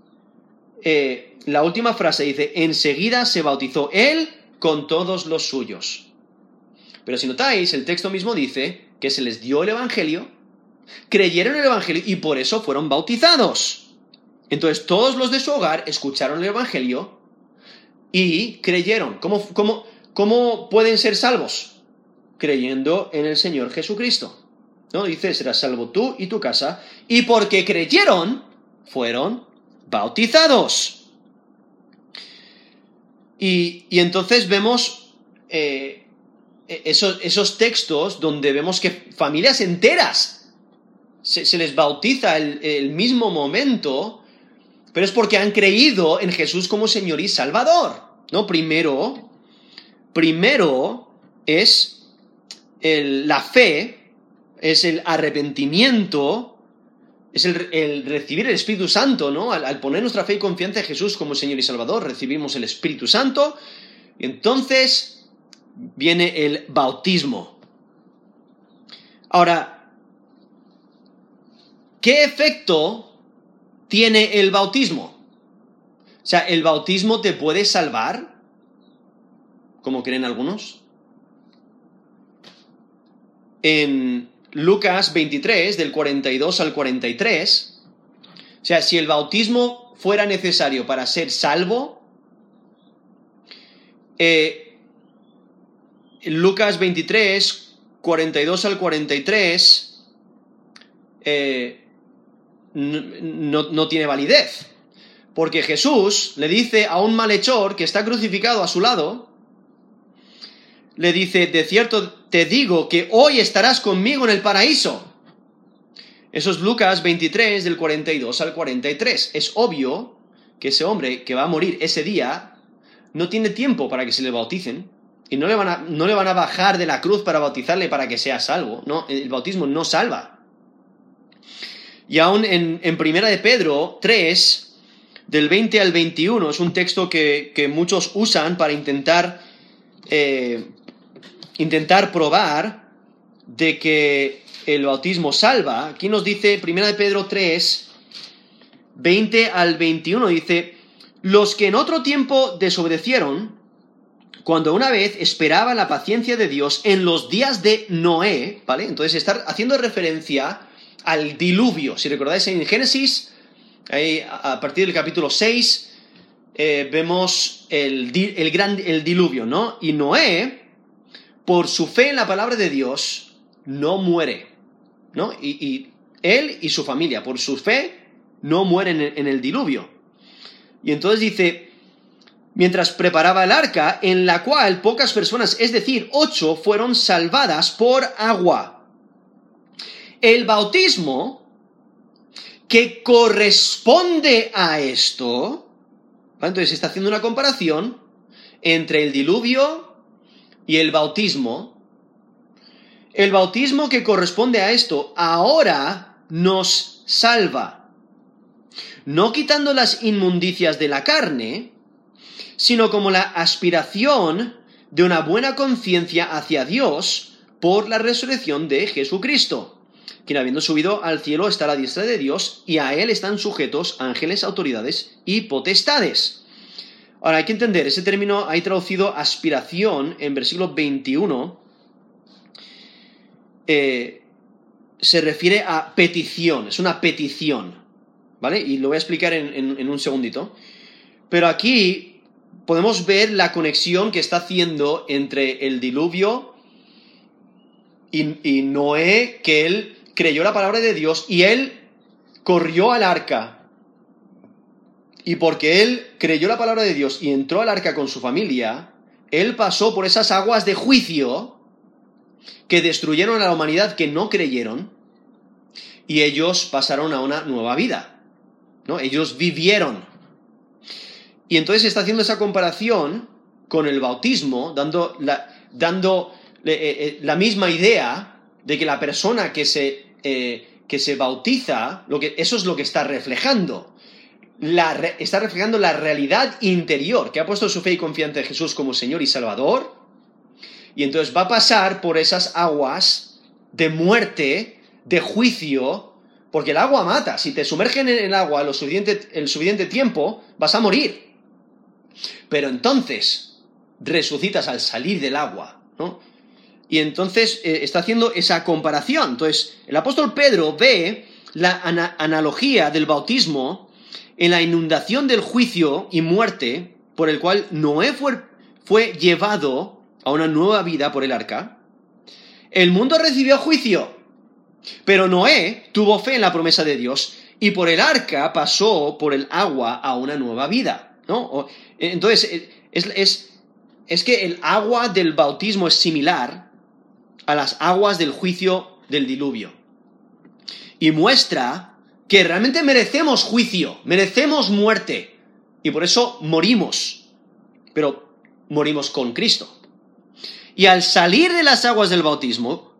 eh, la última frase dice, enseguida se bautizó él con todos los suyos. Pero si notáis, el texto mismo dice que se les dio el Evangelio, creyeron el Evangelio y por eso fueron bautizados. Entonces todos los de su hogar escucharon el Evangelio y creyeron. ¿Cómo, cómo pueden ser salvos? Creyendo en el Señor Jesucristo. ¿No? Dice, serás salvo tú y tu casa. Y porque creyeron, fueron bautizados. Y, entonces vemos eh, esos, esos, textos donde vemos que familias enteras se, les bautiza el mismo momento pero es porque han creído en Jesús como Señor y Salvador. ¿No? Primero, primero es la fe, es el arrepentimiento, es el, recibir el Espíritu Santo, ¿no? Al, poner nuestra fe y confianza en Jesús como Señor y Salvador, recibimos el Espíritu Santo y entonces viene el bautismo. Ahora, ¿qué efecto tiene el bautismo? O sea, ¿el bautismo te puede salvar? Como creen algunos. En Lucas 23, del 42 al 43, o sea, si el bautismo fuera necesario para ser salvo, eh, Lucas 23, 42 al 43, eh, no, tiene validez. Porque Jesús le dice a un malhechor que está crucificado a su lado, le dice, de cierto te digo que hoy estarás conmigo en el paraíso. Eso es Lucas 23 del 42 al 43. Es obvio que ese hombre que va a morir ese día no tiene tiempo para que se le bauticen y no le van a, no le van a bajar de la cruz para bautizarle para que sea salvo. No, el bautismo no salva. Y aún en, en Primera de Pedro 3, del 20 al 21, es un texto que, muchos usan para intentar, eh, intentar probar de que el bautismo salva, aquí nos dice 1 de Pedro 3, 20 al 21, dice, los que en otro tiempo desobedecieron, cuando una vez esperaba la paciencia de Dios en los días de Noé, ¿vale? Entonces está haciendo referencia al diluvio. Si recordáis en Génesis, a partir del capítulo 6, eh, vemos el, gran, el diluvio, ¿no? Y Noé, por su fe en la palabra de Dios, no muere, ¿no? Y, él y su familia, por su fe, no mueren en el diluvio. Y entonces dice, mientras preparaba el arca, en la cual pocas personas, es decir, ocho, fueron salvadas por agua. El bautismo que corresponde a esto, entonces está haciendo una comparación entre el diluvio y el bautismo. El bautismo que corresponde a esto ahora nos salva, no quitando las inmundicias de la carne, sino como la aspiración de una buena conciencia hacia Dios por la resurrección de Jesucristo quien habiendo subido al cielo está a la diestra de Dios, y a él están sujetos ángeles, autoridades y potestades. Ahora hay que entender, ese término hay traducido aspiración en versículo 21, eh, se refiere a petición, es una petición, ¿vale? Y lo voy a explicar en, un segundito. Pero aquí podemos ver la conexión que está haciendo entre el diluvio y, y Noé, que él creyó la palabra de Dios y él corrió al arca. Y porque él creyó la palabra de Dios y entró al arca con su familia, él pasó por esas aguas de juicio que destruyeron a la humanidad que no creyeron y ellos pasaron a una nueva vida. ¿no? Ellos vivieron. Y entonces está haciendo esa comparación con el bautismo, dando la, dando, eh, eh, la misma idea de que la persona que se eh, que se bautiza, lo que, eso es lo que está reflejando. está reflejando la realidad interior, que ha puesto su fe y confianza en Jesús como Señor y Salvador, y entonces va a pasar por esas aguas de muerte, de juicio, porque el agua mata. Si te sumergen en el agua lo el suficiente tiempo, vas a morir. Pero entonces resucitas al salir del agua, ¿no? Y entonces eh, está haciendo esa comparación. Entonces, el apóstol Pedro ve la analogía del bautismo en la inundación del juicio y muerte por el cual Noé fue, fue llevado a una nueva vida por el arca. El mundo recibió juicio, pero Noé tuvo fe en la promesa de Dios y por el arca pasó por el agua a una nueva vida. ¿no? Entonces, eh, es, es, es que el agua del bautismo es similar a las aguas del juicio del diluvio. Y muestra que realmente merecemos juicio, merecemos muerte, y por eso morimos, pero morimos con Cristo. Y al salir de las aguas del bautismo,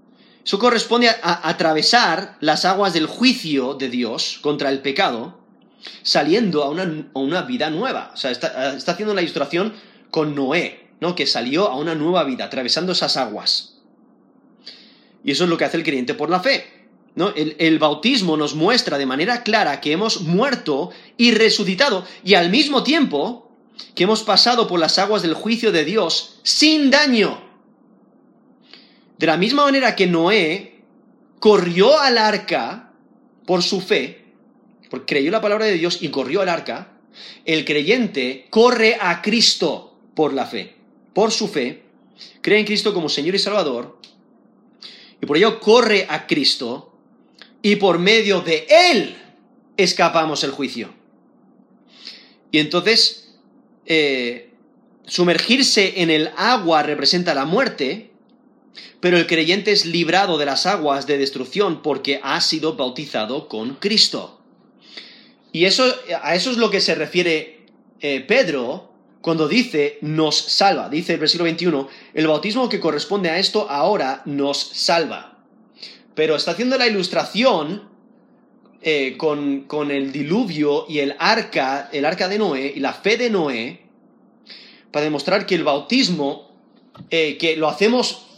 eso corresponde a, atravesar las aguas del juicio de Dios contra el pecado, saliendo a una, vida nueva. O sea, está, está, haciendo la ilustración con Noé, ¿no? que salió a una nueva vida, atravesando esas aguas. Y eso es lo que hace el creyente por la fe. ¿no? El, bautismo nos muestra de manera clara que hemos muerto y resucitado y al mismo tiempo que hemos pasado por las aguas del juicio de Dios sin daño. De la misma manera que Noé corrió al arca por su fe, porque creyó la palabra de Dios y corrió al arca, el creyente corre a Cristo por la fe, por su fe, cree en Cristo como Señor y Salvador, y por ello corre a Cristo y por medio de Él escapamos el juicio. Y entonces, eh, sumergirse en el agua representa la muerte, pero el creyente es librado de las aguas de destrucción porque ha sido bautizado con Cristo. Y eso, a eso es lo que se refiere eh, Pedro cuando dice nos salva, dice el versículo 21, el bautismo que corresponde a esto ahora nos salva. Pero está haciendo la ilustración eh, con, el diluvio y el arca, el arca de Noé y la fe de Noé, para demostrar que el bautismo, eh, que lo hacemos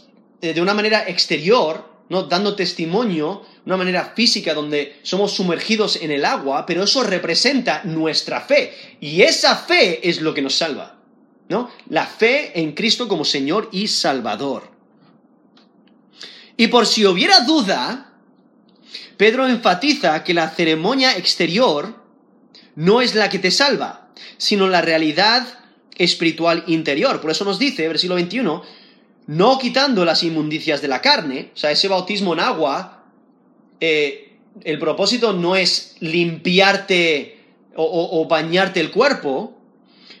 eh, de una manera exterior, ¿no? dando testimonio, una manera física donde somos sumergidos en el agua, pero eso representa nuestra fe. Y esa fe es lo que nos salva. ¿no? La fe en Cristo como Señor y Salvador. Y por si hubiera duda, Pedro enfatiza que la ceremonia exterior no es la que te salva, sino la realidad espiritual interior. Por eso nos dice, versículo 21, no quitando las inmundicias de la carne, o sea, ese bautismo en agua, eh, el propósito no es limpiarte o, bañarte el cuerpo,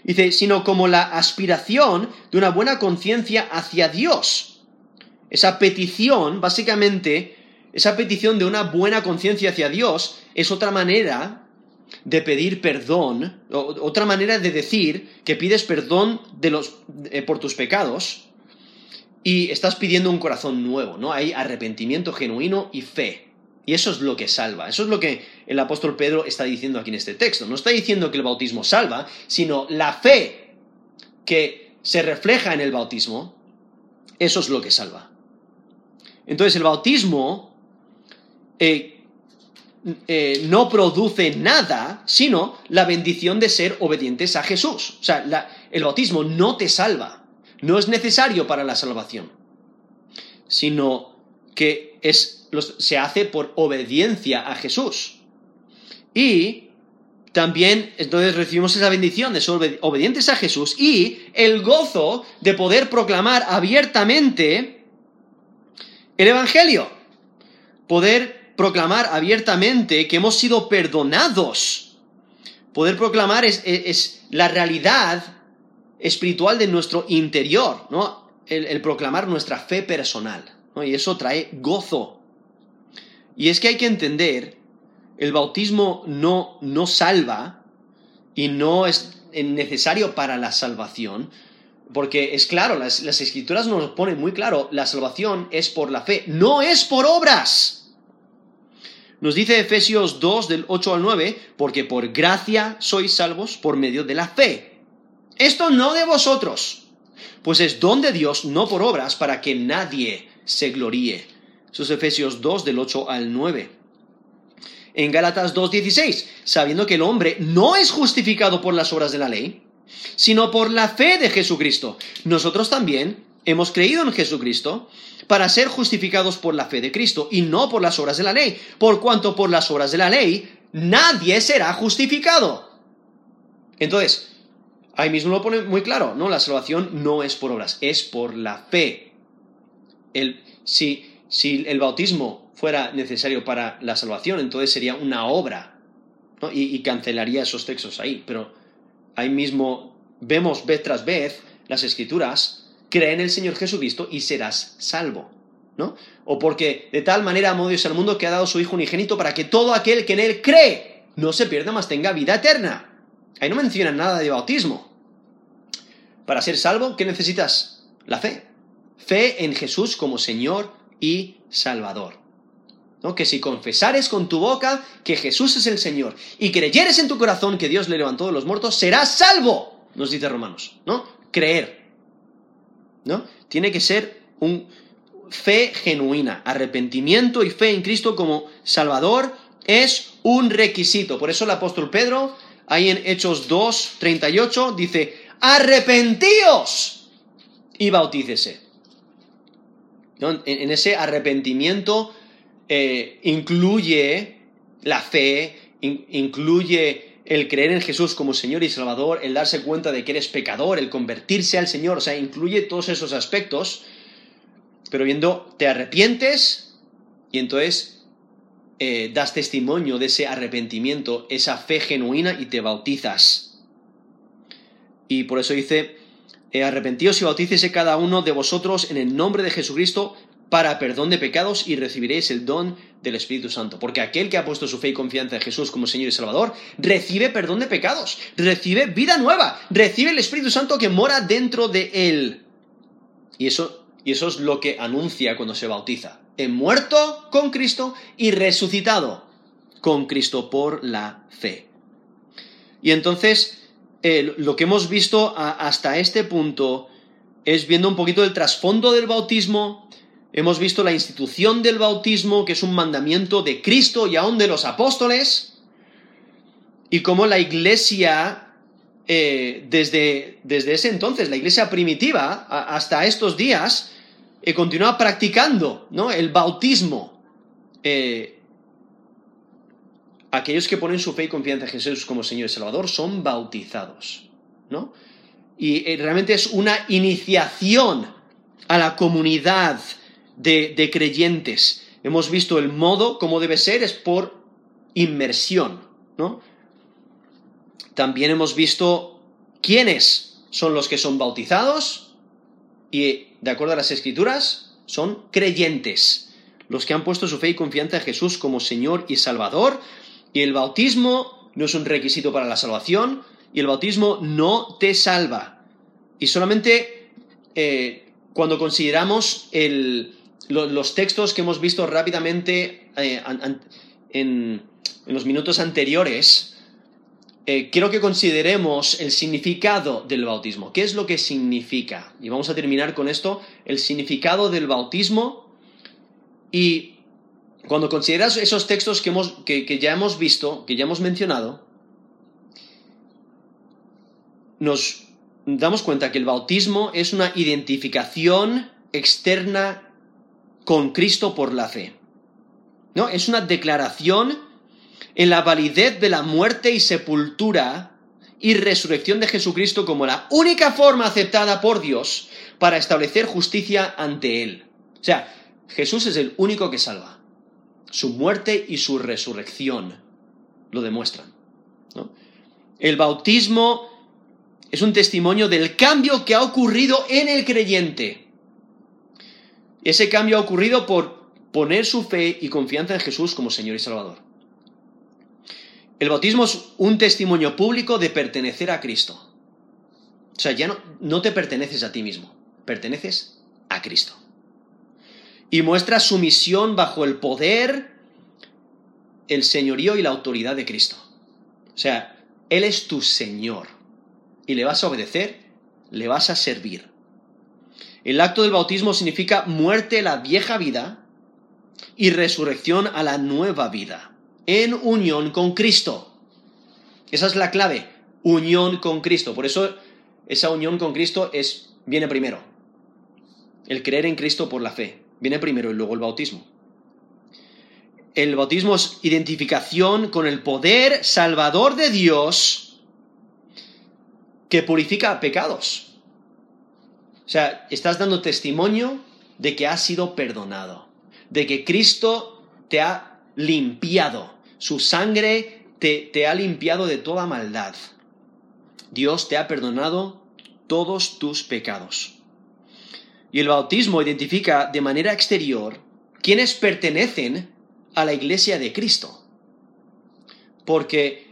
dice, sino como la aspiración de una buena conciencia hacia Dios. Esa petición, básicamente, esa petición de una buena conciencia hacia Dios es otra manera de pedir perdón, otra manera de decir que pides perdón de los, eh, por tus pecados, y estás pidiendo un corazón nuevo, ¿no? Hay arrepentimiento genuino y fe. Y eso es lo que salva. Eso es lo que el apóstol Pedro está diciendo aquí en este texto. No está diciendo que el bautismo salva, sino la fe que se refleja en el bautismo, eso es lo que salva. Entonces el bautismo eh, eh, no produce nada, sino la bendición de ser obedientes a Jesús. O sea, el bautismo no te salva no es necesario para la salvación, sino que se hace por obediencia a Jesús. Y también entonces recibimos esa bendición de ser obedientes a Jesús y el gozo de poder proclamar abiertamente el Evangelio. Poder proclamar abiertamente que hemos sido perdonados. Poder proclamar es la realidad espiritual de nuestro interior, ¿no? El, proclamar nuestra fe personal. Y eso trae gozo. Y es que hay que entender, el bautismo no, no salva y no es necesario para la salvación, porque es claro, las, las, escrituras nos ponen muy claro, la salvación es por la fe, no es por obras. Nos dice Efesios 2 del 8 al 9, porque por gracia sois salvos por medio de la fe. Esto no de vosotros, pues es don de Dios, no por obras, para que nadie se gloríe. Eso es Efesios 2 del 8 al 9. En Gálatas 2.16, sabiendo que el hombre no es justificado por las obras de la ley, sino por la fe de Jesucristo. Nosotros también hemos creído en Jesucristo para ser justificados por la fe de Cristo y no por las obras de la ley, por cuanto por las obras de la ley nadie será justificado. Entonces, Ahí mismo lo pone muy claro, ¿no? La salvación no es por obras, es por la fe. si, el bautismo fuera necesario para la salvación, entonces sería una obra, y, cancelaría esos textos ahí. Pero ahí mismo vemos vez tras vez las escrituras, cree en el Señor Jesucristo y serás salvo. ¿no? O porque de tal manera amó Dios al mundo que ha dado su Hijo unigénito para que todo aquel que en él cree no se pierda, más tenga vida eterna. Ahí no menciona nada de bautismo. Para ser salvo, ¿qué necesitas? La fe. Fe en Jesús como Señor y Salvador. ¿No? Que si confesares con tu boca que Jesús es el Señor y creyeres en tu corazón que Dios le levantó de los muertos, serás salvo, nos dice Romanos, ¿no? Creer. ¿No? Tiene que ser un fe genuina, arrepentimiento y fe en Cristo como Salvador es un requisito. Por eso el apóstol Pedro, ahí en Hechos 2, 38, dice, arrepentíos y bautícese. En, ese arrepentimiento eh, incluye la fe, incluye el creer en Jesús como Señor y Salvador, el darse cuenta de que eres pecador, el convertirse al Señor, o sea, incluye todos esos aspectos, pero viendo, te arrepientes y entonces eh, das testimonio de ese arrepentimiento, esa fe genuina y te bautizas. Y por eso dice, eh, arrepentíos y bautícese cada uno de vosotros en el nombre de Jesucristo para perdón de pecados y recibiréis el don del Espíritu Santo. Porque aquel que ha puesto su fe y confianza en Jesús como Señor y Salvador, recibe perdón de pecados, recibe vida nueva, recibe el Espíritu Santo que mora dentro de él. Y eso, y eso es lo que anuncia cuando se bautiza. He muerto con Cristo y resucitado con Cristo por la fe. Y entonces eh, lo que hemos visto hasta este punto es viendo un poquito el trasfondo del bautismo, hemos visto la institución del bautismo, que es un mandamiento de Cristo y aún de los apóstoles, y cómo la iglesia, eh, desde, desde, ese entonces, la iglesia primitiva, hasta estos días, eh, continúa practicando el bautismo. Aquellos que ponen su fe y confianza en Jesús como Señor y Salvador son bautizados, ¿no? Y realmente es una iniciación a la comunidad de, de creyentes. Hemos visto el modo como debe ser, es por inmersión, ¿no? También hemos visto quiénes son los que son bautizados y, de acuerdo a las escrituras, son creyentes, los que han puesto su fe y confianza en Jesús como Señor y Salvador. Y el bautismo no es un requisito para la salvación y el bautismo no te salva. Y solamente eh, cuando consideramos los textos que hemos visto rápidamente eh, en los minutos anteriores, eh, quiero que consideremos el significado del bautismo. ¿Qué es lo que significa? Y vamos a terminar con esto, el significado del bautismo. Y cuando consideras esos textos que, que ya hemos visto, que ya hemos mencionado, nos damos cuenta que el bautismo es una identificación externa con Cristo por la fe. ¿No? Es una declaración en la validez de la muerte y sepultura y resurrección de Jesucristo como la única forma aceptada por Dios para establecer justicia ante Él. O sea, Jesús es el único que salva. Su muerte y su resurrección lo demuestran. El bautismo es un testimonio del cambio que ha ocurrido en el creyente. Ese cambio ha ocurrido por poner su fe y confianza en Jesús como Señor y Salvador. El bautismo es un testimonio público de pertenecer a Cristo. O sea, ya no, te perteneces a ti mismo, perteneces a Cristo. Y muestra sumisión bajo el poder, el señorío y la autoridad de Cristo. O sea, Él es tu Señor. Y le vas a obedecer, le vas a servir. El acto del bautismo significa muerte a la vieja vida y resurrección a la nueva vida en unión con Cristo. Esa es la clave, unión con Cristo. Por eso esa unión con Cristo es, viene primero. El creer en Cristo por la fe. Viene primero y luego el bautismo. El bautismo es identificación con el poder salvador de Dios que purifica pecados. O sea, estás dando testimonio de que has sido perdonado, de que Cristo te ha limpiado, su sangre te, ha limpiado de toda maldad. Dios te ha perdonado todos tus pecados. Y el bautismo identifica de manera exterior quienes pertenecen a la iglesia de Cristo. Porque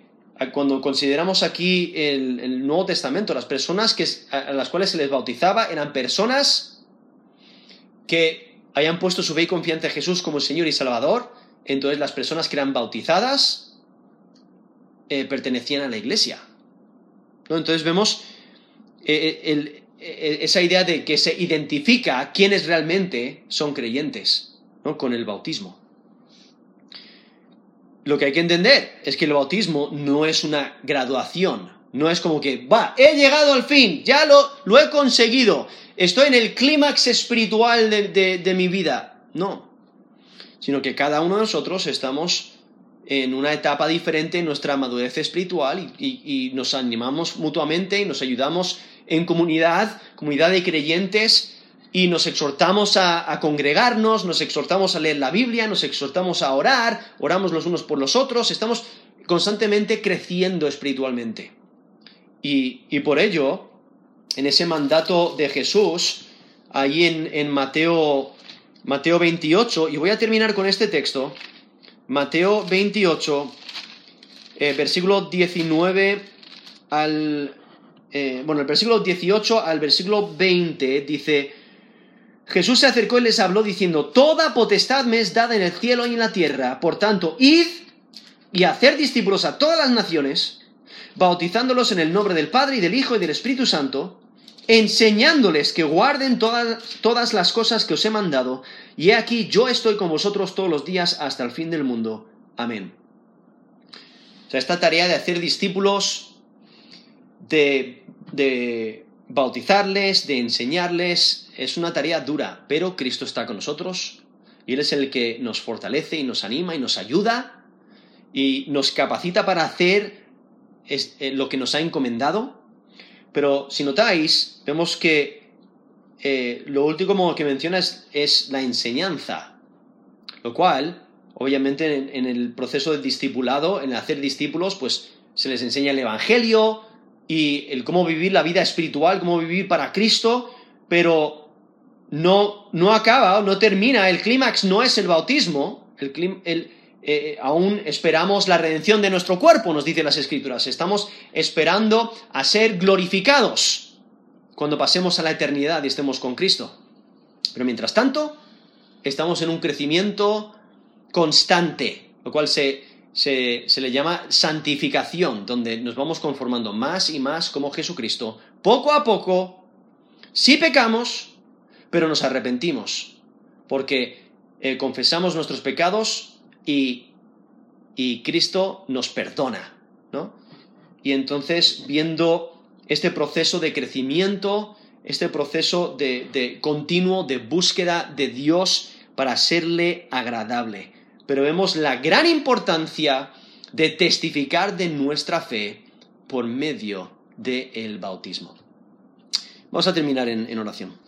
cuando consideramos aquí el, Nuevo Testamento, las personas a las cuales se les bautizaba eran personas que hayan puesto su fe y confianza en Jesús como Señor y Salvador, entonces las personas que eran bautizadas eh, pertenecían a la iglesia. Entonces vemos eh, eh, esa idea de que se identifica quiénes realmente son creyentes con el bautismo. Lo que hay que entender es que el bautismo no es una graduación, no es como que, va, he llegado al fin, ya lo he conseguido, estoy en el clímax espiritual de mi vida. No, sino que cada uno de nosotros estamos en una etapa diferente en nuestra madurez espiritual y, nos animamos mutuamente y nos ayudamos en comunidad, comunidad de creyentes, y nos exhortamos a, congregarnos, nos exhortamos a leer la Biblia, nos exhortamos a orar, oramos los unos por los otros, estamos constantemente creciendo espiritualmente. Y, por ello, en ese mandato de Jesús, ahí en, en Mateo Mateo 28, y voy a terminar con este texto, Mateo 28, eh, versículo 19 al... Eh, bueno, el versículo 18 al versículo 20 dice, Jesús se acercó y les habló diciendo, Toda potestad me es dada en el cielo y en la tierra, por tanto, id y hacer discípulos a todas las naciones, bautizándolos en el nombre del Padre y del Hijo y del Espíritu Santo, enseñándoles que guarden todas, todas las cosas que os he mandado, y he aquí yo estoy con vosotros todos los días hasta el fin del mundo. Amén. O sea, esta tarea de hacer discípulos, de, de bautizarles, de enseñarles, es una tarea dura, pero Cristo está con nosotros y Él es el que nos fortalece y nos anima y nos ayuda y nos capacita para hacer eh, lo que nos ha encomendado. Pero si notáis, vemos que eh, lo último que menciona es, la enseñanza, lo cual, obviamente, en, en el proceso de discipulado, en hacer discípulos, pues se les enseña el Evangelio, y el cómo vivir la vida espiritual, cómo vivir para Cristo, pero no, no acaba, no termina, el clímax no es el bautismo, el, el eh, aún esperamos la redención de nuestro cuerpo, nos dicen las escrituras, estamos esperando a ser glorificados cuando pasemos a la eternidad y estemos con Cristo. Pero mientras tanto, estamos en un crecimiento constante, lo cual se, se, le llama santificación, donde nos vamos conformando más y más como Jesucristo, poco a poco, sí pecamos, pero nos arrepentimos, porque eh, confesamos nuestros pecados y, y Cristo nos perdona, ¿no? Y entonces, viendo este proceso de crecimiento, este proceso de, de continuo de búsqueda de Dios para serle agradable pero vemos la gran importancia de testificar de nuestra fe por medio del bautismo. Vamos a terminar en oración.